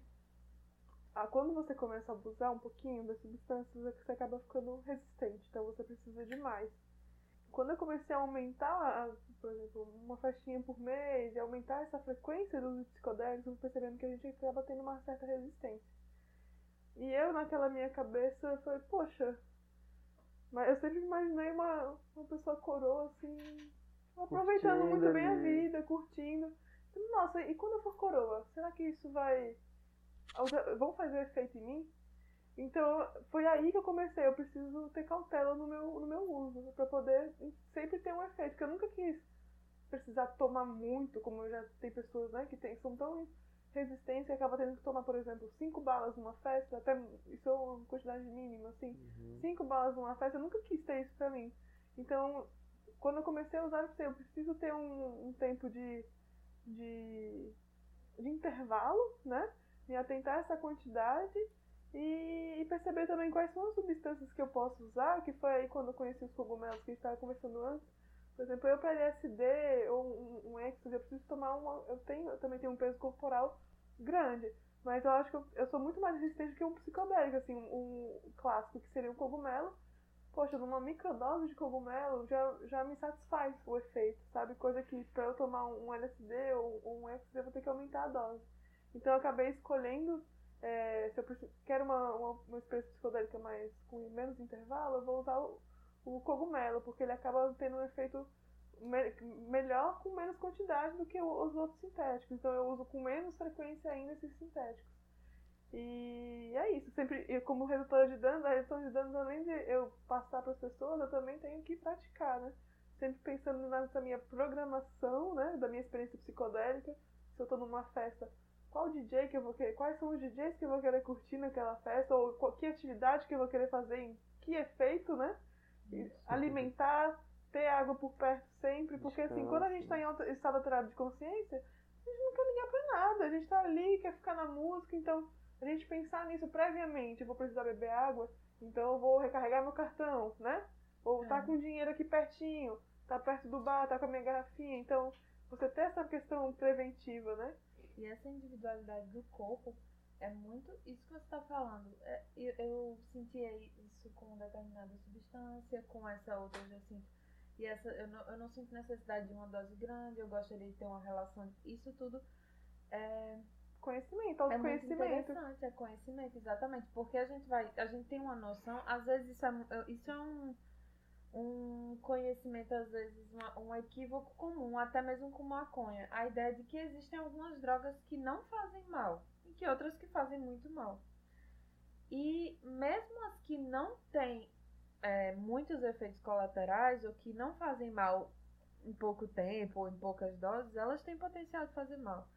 ah, quando você começa a abusar um pouquinho das substâncias, é você acaba ficando resistente, então você precisa de mais. Quando eu comecei a aumentar, por exemplo, uma festinha por mês, e aumentar essa frequência dos psicodélicos, eu fui percebendo que a gente acaba tendo uma certa resistência. E eu, naquela minha cabeça, falei, poxa, mas eu sempre imaginei uma, uma pessoa coroa, assim, aproveitando Curtindo muito bem a vida, curtindo. Nossa, e quando eu for coroa, será que isso vai. vão fazer efeito em mim? Então, foi aí que eu comecei. Eu preciso ter cautela no meu, no meu uso, pra poder sempre ter um efeito. Porque eu nunca quis precisar tomar muito, como eu já tem pessoas né, que tem, são tão resistentes e acabam tendo que tomar, por exemplo, cinco balas numa festa, até isso é uma quantidade mínima, assim Uhum. cinco balas numa festa, eu nunca quis ter isso pra mim. Então, quando eu comecei a usar, eu pensei, eu preciso ter um, um tempo de, de, de intervalo, né? Me atentar a essa quantidade e, e perceber também quais são as substâncias que eu posso usar, que foi aí quando eu conheci os cogumelos que a gente estava conversando antes. Por exemplo, eu para LSD ou um, um eu preciso tomar uma. Eu, tenho, eu também tenho um peso corporal grande. Mas eu acho que eu, eu sou muito mais resistente que um psicodélico, assim, um, um clássico que seria um cogumelo. Poxa, numa microdose de cogumelo já, já me satisfaz o efeito, sabe? Coisa que pra eu tomar um LSD ou um ecstasy eu vou ter que aumentar a dose. Então eu acabei escolhendo, é, se eu quero uma, uma, uma experiência psicodélica mais com menos intervalo, eu vou usar o, o cogumelo, porque ele acaba tendo um efeito me- melhor com menos quantidade do que os outros sintéticos. Então eu uso com menos frequência ainda esses sintéticos. E é isso. Sempre, eu, como redutora de danos, a redução de danos, além de eu passar para as pessoas, eu também tenho que praticar, né? Sempre pensando nessa minha programação, né? Da minha experiência psicodélica. Se eu tô numa festa, qual DJ que eu vou querer, quais são os DJs que eu vou querer curtir naquela festa, ou qual, que atividade que eu vou querer fazer, em que efeito, né? E alimentar, ter água por perto sempre, porque assim, Descanso. quando a gente tá em alta- estado alterado de consciência, a gente não quer ligar pra nada, a gente tá ali, quer ficar na música, então a gente pensar nisso previamente, eu vou precisar beber água, então eu vou recarregar meu cartão, né? Ou tá É. com dinheiro aqui pertinho, tá perto do bar, tá com a minha garrafinha, então você ter essa questão preventiva, né? E essa individualidade do corpo é muito isso que você está falando. É, eu, eu sentia isso com determinada substância, com essa outra eu já sinto. E essa, eu, não, eu não sinto necessidade de uma dose grande, eu gostaria de ter uma relação. Isso tudo é, Conhecimento, é muito autoconhecimento. interessante, é conhecimento, exatamente. Porque a gente vai, a gente tem uma noção, às vezes isso é, isso é um, um conhecimento, às vezes, uma- um equívoco comum, até mesmo com maconha. A ideia de que existem algumas drogas que não fazem mal e que outras que fazem muito mal. E mesmo as que não têm é, muitos efeitos colaterais ou que não fazem mal em pouco tempo ou em poucas doses, elas têm potencial de fazer mal.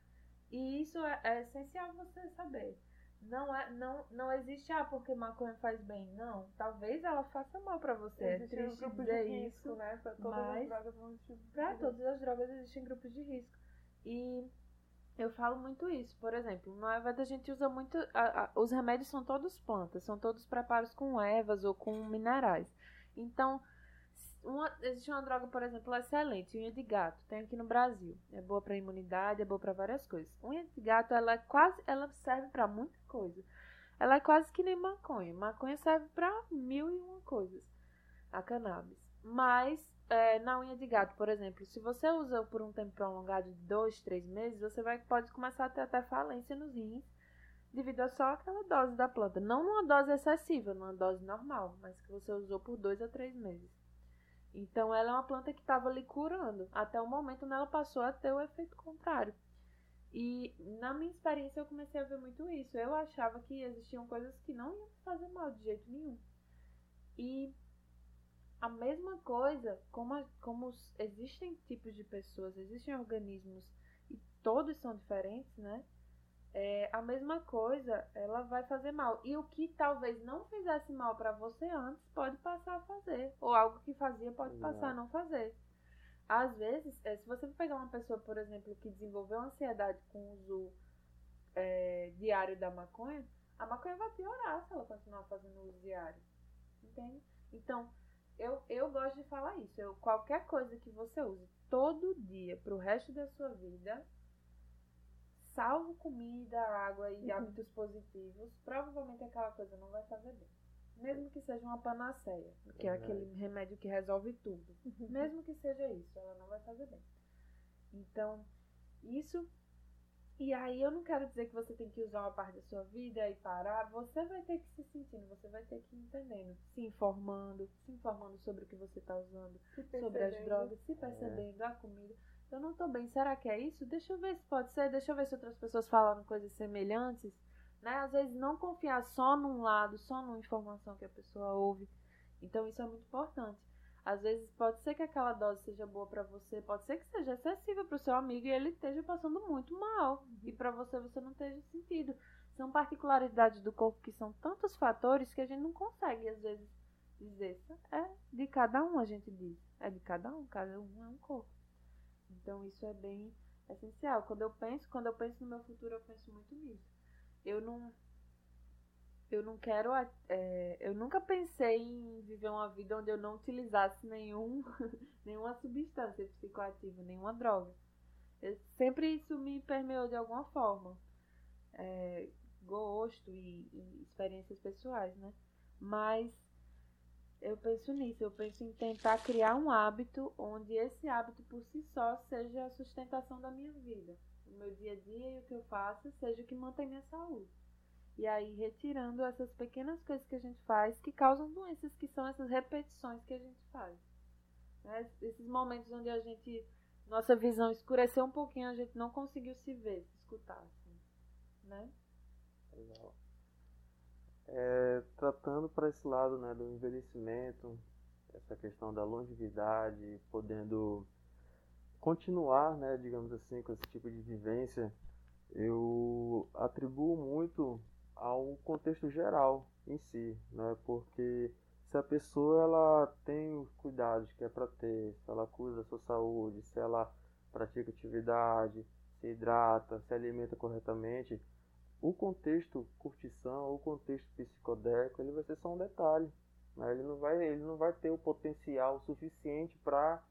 E isso é, é essencial você saber. Não, é, não, não existe, ah, porque maconha faz bem. Não, talvez ela faça mal pra você. Existe é triste um grupo dizer de risco, isso. né? Pra todas mas- as drogas vão. Pra todas as drogas existem grupos de risco. E eu falo muito isso. Por exemplo, no Ayurveda a gente usa muito. a- a- os remédios são todos plantas, são todos preparos com ervas ou com minerais. Então, uma- existe uma droga, por exemplo, excelente, unha de gato. Tem aqui no Brasil. É boa pra imunidade, é boa pra várias coisas. Unha de gato, ela é quase. Ela serve pra muita coisa. Ela é quase que nem maconha. Maconha serve pra mil e uma coisas. A cannabis. Mas é, na unha de gato, por exemplo, se você usa por um tempo prolongado de dois, três meses, você vai, pode começar a ter até falência nos rins devido a só aquela dose da planta. Não numa dose excessiva, numa dose normal, mas que você usou por dois a três meses. Então ela é uma planta que estava lhe curando, até o momento onde ela passou a ter o efeito contrário. E na minha experiência eu comecei a ver muito isso. Eu achava que existiam coisas que não iam fazer mal de jeito nenhum. E a mesma coisa, como, a- como existem tipos de pessoas, existem organismos e todos são diferentes, né? É, a mesma coisa, ela vai fazer mal. E o que talvez não fizesse mal para você antes, pode passar a fazer. Ou algo que fazia pode passar a não fazer. Às vezes, é, se você pegar uma pessoa, por exemplo, que desenvolveu ansiedade com o uso é, diário da maconha, a maconha vai piorar se ela continuar fazendo uso diário. Entende? Então, eu, eu gosto de falar isso. Eu, qualquer coisa que você use todo dia pro resto da sua vida, salvo comida, água e hábitos positivos, provavelmente aquela coisa não vai fazer bem. Mesmo que seja uma panaceia, que é aquele remédio que resolve tudo. Mesmo que seja isso, ela não vai fazer bem. Então, isso. E aí eu não quero dizer que você tem que usar uma parte da sua vida e parar. Você vai ter que se sentindo, você vai ter que ir entendendo, se informando, se informando sobre o que você está usando, sobre as drogas, se percebendo, a comida. Eu não tô bem, será que é isso? Deixa eu ver se pode ser, deixa eu ver se outras pessoas falaram coisas semelhantes. Né? Às vezes não confiar só num lado, só numa informação que a pessoa ouve. Então isso é muito importante. Às vezes pode ser que aquela dose seja boa pra você, pode ser que seja excessiva pro seu amigo e ele esteja passando muito mal. E pra você você não esteja sentido. São particularidades do corpo que são tantos fatores que a gente não consegue às vezes dizer. É de cada um, a gente diz. É de cada um, cada um é um corpo. Então isso é bem essencial. Quando eu penso, quando eu penso no meu futuro, eu penso muito nisso. Eu não eu não quero é, eu nunca pensei em viver uma vida onde eu não utilizasse nenhum nenhuma substância psicoativa, nenhuma droga. Eu- sempre isso me permeou de alguma forma. É, gosto e, e experiências pessoais, né? Mas eu penso nisso, eu penso em tentar criar um hábito onde esse hábito por si só seja a sustentação da minha vida. O meu dia a dia e o que eu faço seja o que mantém minha saúde. E aí retirando essas pequenas coisas que a gente faz que causam doenças, que são essas repetições que a gente faz. Né? Esses momentos onde a gente, nossa visão escureceu um pouquinho, a gente não conseguiu se ver, se escutar. Assim, né? Legal. É, tratando para esse lado né, do envelhecimento, essa questão da longevidade, podendo continuar, né, digamos assim, com esse tipo de vivência, eu atribuo muito ao contexto geral em si, né, porque se a pessoa ela tem os cuidados que é para ter, se ela cuida da sua saúde, se ela pratica atividade, se hidrata, se alimenta corretamente, o contexto curtição, o contexto psicodélico, ele vai ser só um detalhe. Né? Ele, não vai, ele não vai ter o potencial suficiente para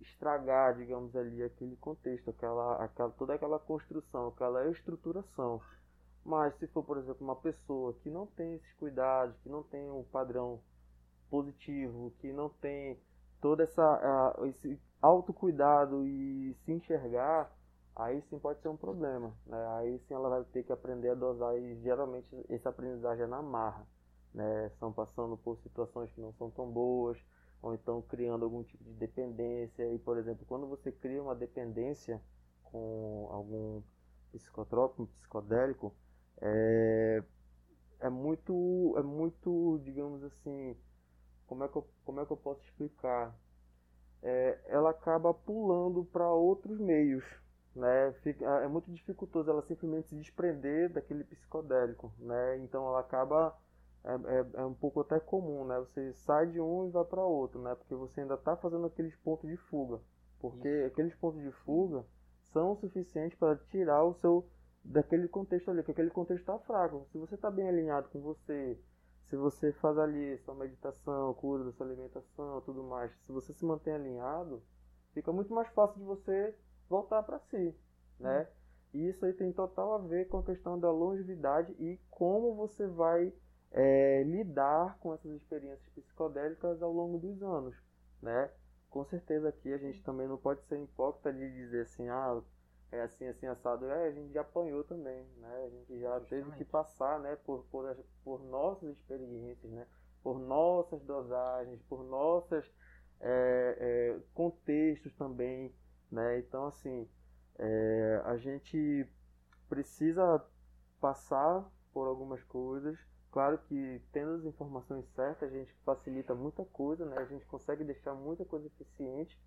estragar, digamos ali, aquele contexto, aquela, aquela, toda aquela construção, aquela estruturação. Mas se for, por exemplo, uma pessoa que não tem esses cuidados, que não tem um padrão positivo, que não tem todo essa, ah, esse autocuidado e se enxergar, aí sim pode ser um problema. Né? Aí sim ela vai ter que aprender a dosar e geralmente esse aprendizagem é na marra. Né? Estão passando por situações que não são tão boas, ou então criando algum tipo de dependência. E, por exemplo, quando você cria uma dependência com algum psicotrópico, psicodélico, é, é muito, é muito, digamos assim, como é que eu, como é que eu posso explicar? É, ela acaba pulando para outros meios, né, fica, é muito dificultoso ela simplesmente se desprender daquele psicodélico, né, então ela acaba é, é, é, um pouco até comum, né, você sai de um e vai para outro, né, porque você ainda está fazendo aqueles pontos de fuga, porque Isso. aqueles pontos de fuga são suficientes para tirar o seu daquele contexto ali, que aquele contexto está fraco. Se você está bem alinhado com você, se você faz ali sua meditação, cura da sua alimentação, tudo mais, se você se mantém alinhado, fica muito mais fácil de você voltar para si, né? Hum. E isso aí tem total a ver com a questão da longevidade e como você vai é, lidar com essas experiências psicodélicas ao longo dos anos, né? Com certeza aqui a gente também não pode ser hipócrita de dizer assim, ah, é assim, assim, assado. É, a gente já apanhou também, né? A gente já Justamente. teve que passar, né, por, por, por nossas experiências, né? Por nossas dosagens, por nossas é, é, contextos também, né? Então, assim, é, a gente precisa passar por algumas coisas. Claro que tendo as informações certas, a gente facilita muita coisa, né? A gente consegue deixar muita coisa eficiente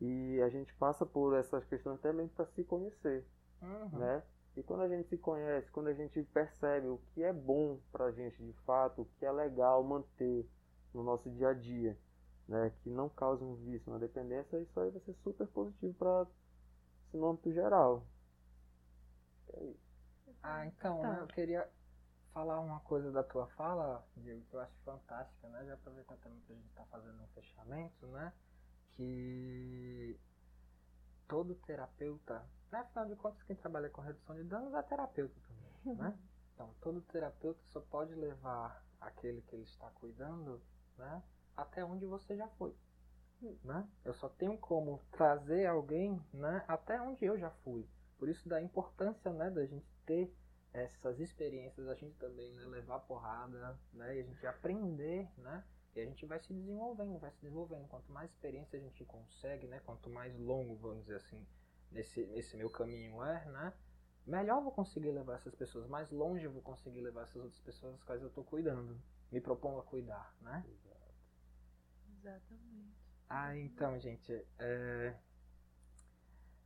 e a gente passa por essas questões também para se conhecer, uhum. né? E quando a gente se conhece, quando a gente percebe o que é bom para a gente de fato, o que é legal manter no nosso dia a dia, né? Que não cause um vício, uma dependência, isso aí vai ser super positivo para esse âmbito geral. É isso. Ah, então, tá. né, eu queria falar uma coisa da tua fala, Diego, que eu acho fantástica, né? Já aproveitar também que a gente está fazendo um fechamento, né? que todo terapeuta, né, afinal de contas, quem trabalha com redução de danos é terapeuta também, né? Então, todo terapeuta só pode levar aquele que ele está cuidando, né, até onde você já foi, né? Eu só tenho como trazer alguém, né, até onde eu já fui. Por isso da importância, né, da gente ter essas experiências, a gente também né, levar porrada, né, e a gente aprender, né, e a gente vai se desenvolvendo, vai se desenvolvendo. Quanto mais experiência a gente consegue, né? Quanto mais longo, vamos dizer assim, nesse, nesse meu caminho é, né? Melhor eu vou conseguir levar essas pessoas, mais longe vou conseguir levar essas outras pessoas das quais eu estou cuidando. Me propongo a cuidar, né? Exato. Exatamente. Ah, então, gente, é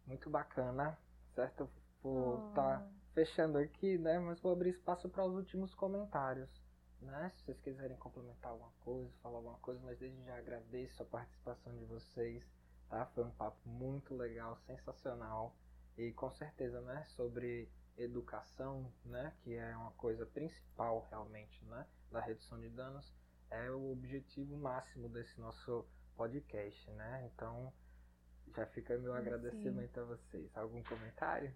muito bacana, certo? Vou estar oh. tá fechando aqui, né? Mas vou abrir espaço para os últimos comentários né? Se vocês quiserem complementar alguma coisa, falar alguma coisa, mas desde já agradeço a participação de vocês, tá? Foi um papo muito legal, sensacional e com certeza, né? Sobre educação, né? Que é uma coisa principal realmente, né? Da redução de danos é o objetivo máximo desse nosso podcast, né? Então já fica meu agradecimento a vocês. Algum comentário?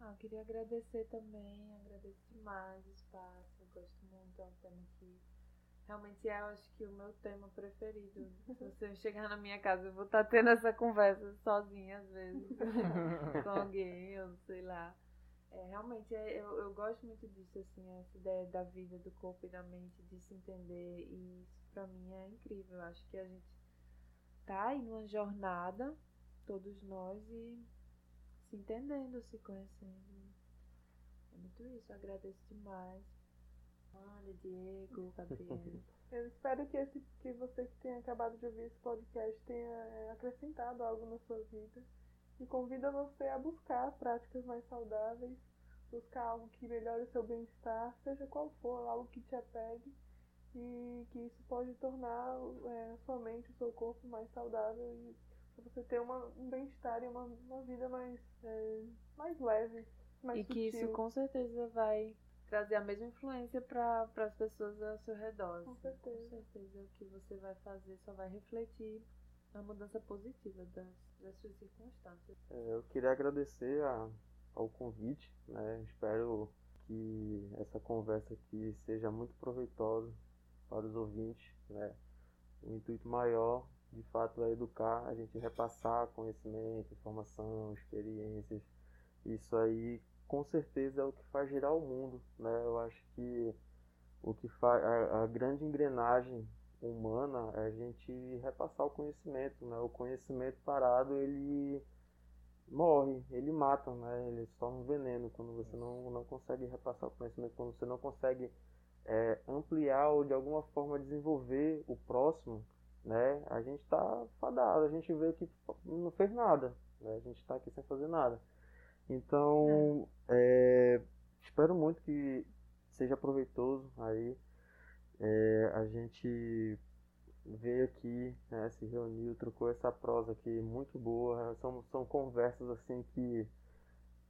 Ah, eu queria agradecer também, agradeço demais o espaço, eu gosto muito, é um tema que realmente é, eu acho que o meu tema preferido. Se você chegar na minha casa, eu vou estar tendo essa conversa sozinha às vezes, com alguém, ou sei lá. É, realmente, é, eu, eu gosto muito disso, assim, essa ideia da vida, do corpo e da mente, de se entender, e isso pra mim é incrível. Eu acho que a gente tá aí numa jornada, todos nós, e se entendendo, se conhecendo. É muito isso, eu agradeço demais. Olha, Diego, Gabriel. Eu espero que esse que você que tenha acabado de ouvir esse podcast tenha é, acrescentado algo na sua vida e convida você a buscar práticas mais saudáveis, buscar algo que melhore o seu bem-estar, seja qual for, algo que te apegue e que isso pode tornar é, a sua mente, o seu corpo mais saudável e para você ter uma, um bem-estar e uma, uma vida mais, é, mais leve, mais E sutil. que isso com certeza vai trazer a mesma influência para as pessoas ao seu redor. Com certeza. Com certeza. O que você vai fazer só vai refletir na mudança positiva das, das suas circunstâncias. É, eu queria agradecer a, ao convite, né? Espero que essa conversa aqui seja muito proveitosa para os ouvintes, né? O intuito maior de fato é educar, a gente repassar conhecimento, informação, experiências. Isso aí com certeza é o que faz girar o mundo, né? Eu acho que o que faz a, a, grande engrenagem humana é a gente repassar o conhecimento, né? O conhecimento parado ele morre, ele mata, né? Ele se torna um veneno quando você não, não consegue repassar o conhecimento, quando você não consegue é, ampliar ou de alguma forma desenvolver o próximo né? A gente tá fadado, a gente vê que não fez nada, Né? A gente está aqui sem fazer nada. Então, é, espero muito que seja proveitoso aí. É, a gente veio aqui, né, se reuniu, trocou essa prosa aqui muito boa. São, são conversas assim que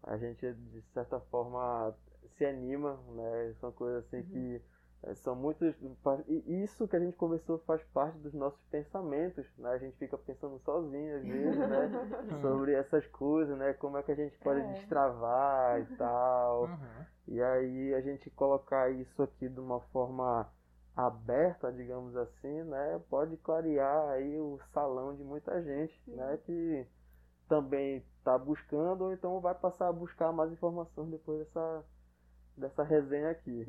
a gente de certa forma se anima, né? São coisas assim uhum. que é, são muitos e isso que a gente conversou faz parte dos nossos pensamentos, né? A gente fica pensando sozinho às vezes, né? Sobre essas coisas, né? Como é que a gente pode é. destravar e tal. Uhum. E aí a gente colocar isso aqui de uma forma aberta, digamos assim, né, pode clarear aí o salão de muita gente, Sim. né, que também está buscando ou então vai passar a buscar mais informações depois dessa dessa resenha aqui.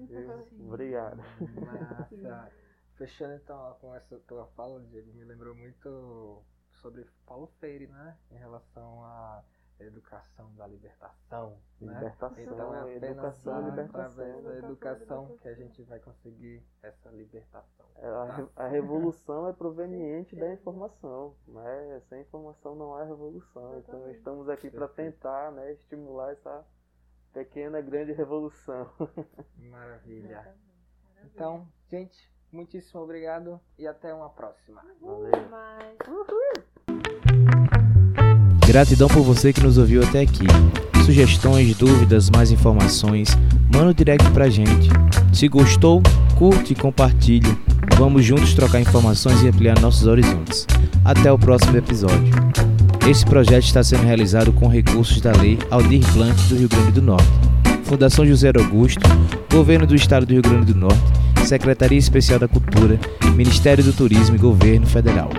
Obrigado. Massa. Fechando então com essa tua fala, Diego, me lembrou muito sobre Paulo Freire, né, em relação a educação da libertação. Né? Libertação, então é apenas educação, libertação. através da educação que a gente vai conseguir essa libertação. É, a, a revolução é proveniente da informação, né? Sem informação não há revolução. Então estamos aqui para tentar né, estimular essa pequena grande revolução. Maravilha. Então, gente, muitíssimo obrigado e até uma próxima. Valeu. Gratidão por você que nos ouviu até aqui. Sugestões, dúvidas, mais informações, manda um direct pra gente. Se gostou, curte e compartilhe. Vamos juntos trocar informações e ampliar nossos horizontes. Até o próximo episódio. Esse projeto está sendo realizado com recursos da Lei Aldir Blanc do Rio Grande do Norte, Fundação José Augusto, Governo do Estado do Rio Grande do Norte, Secretaria Especial da Cultura, Ministério do Turismo e Governo Federal.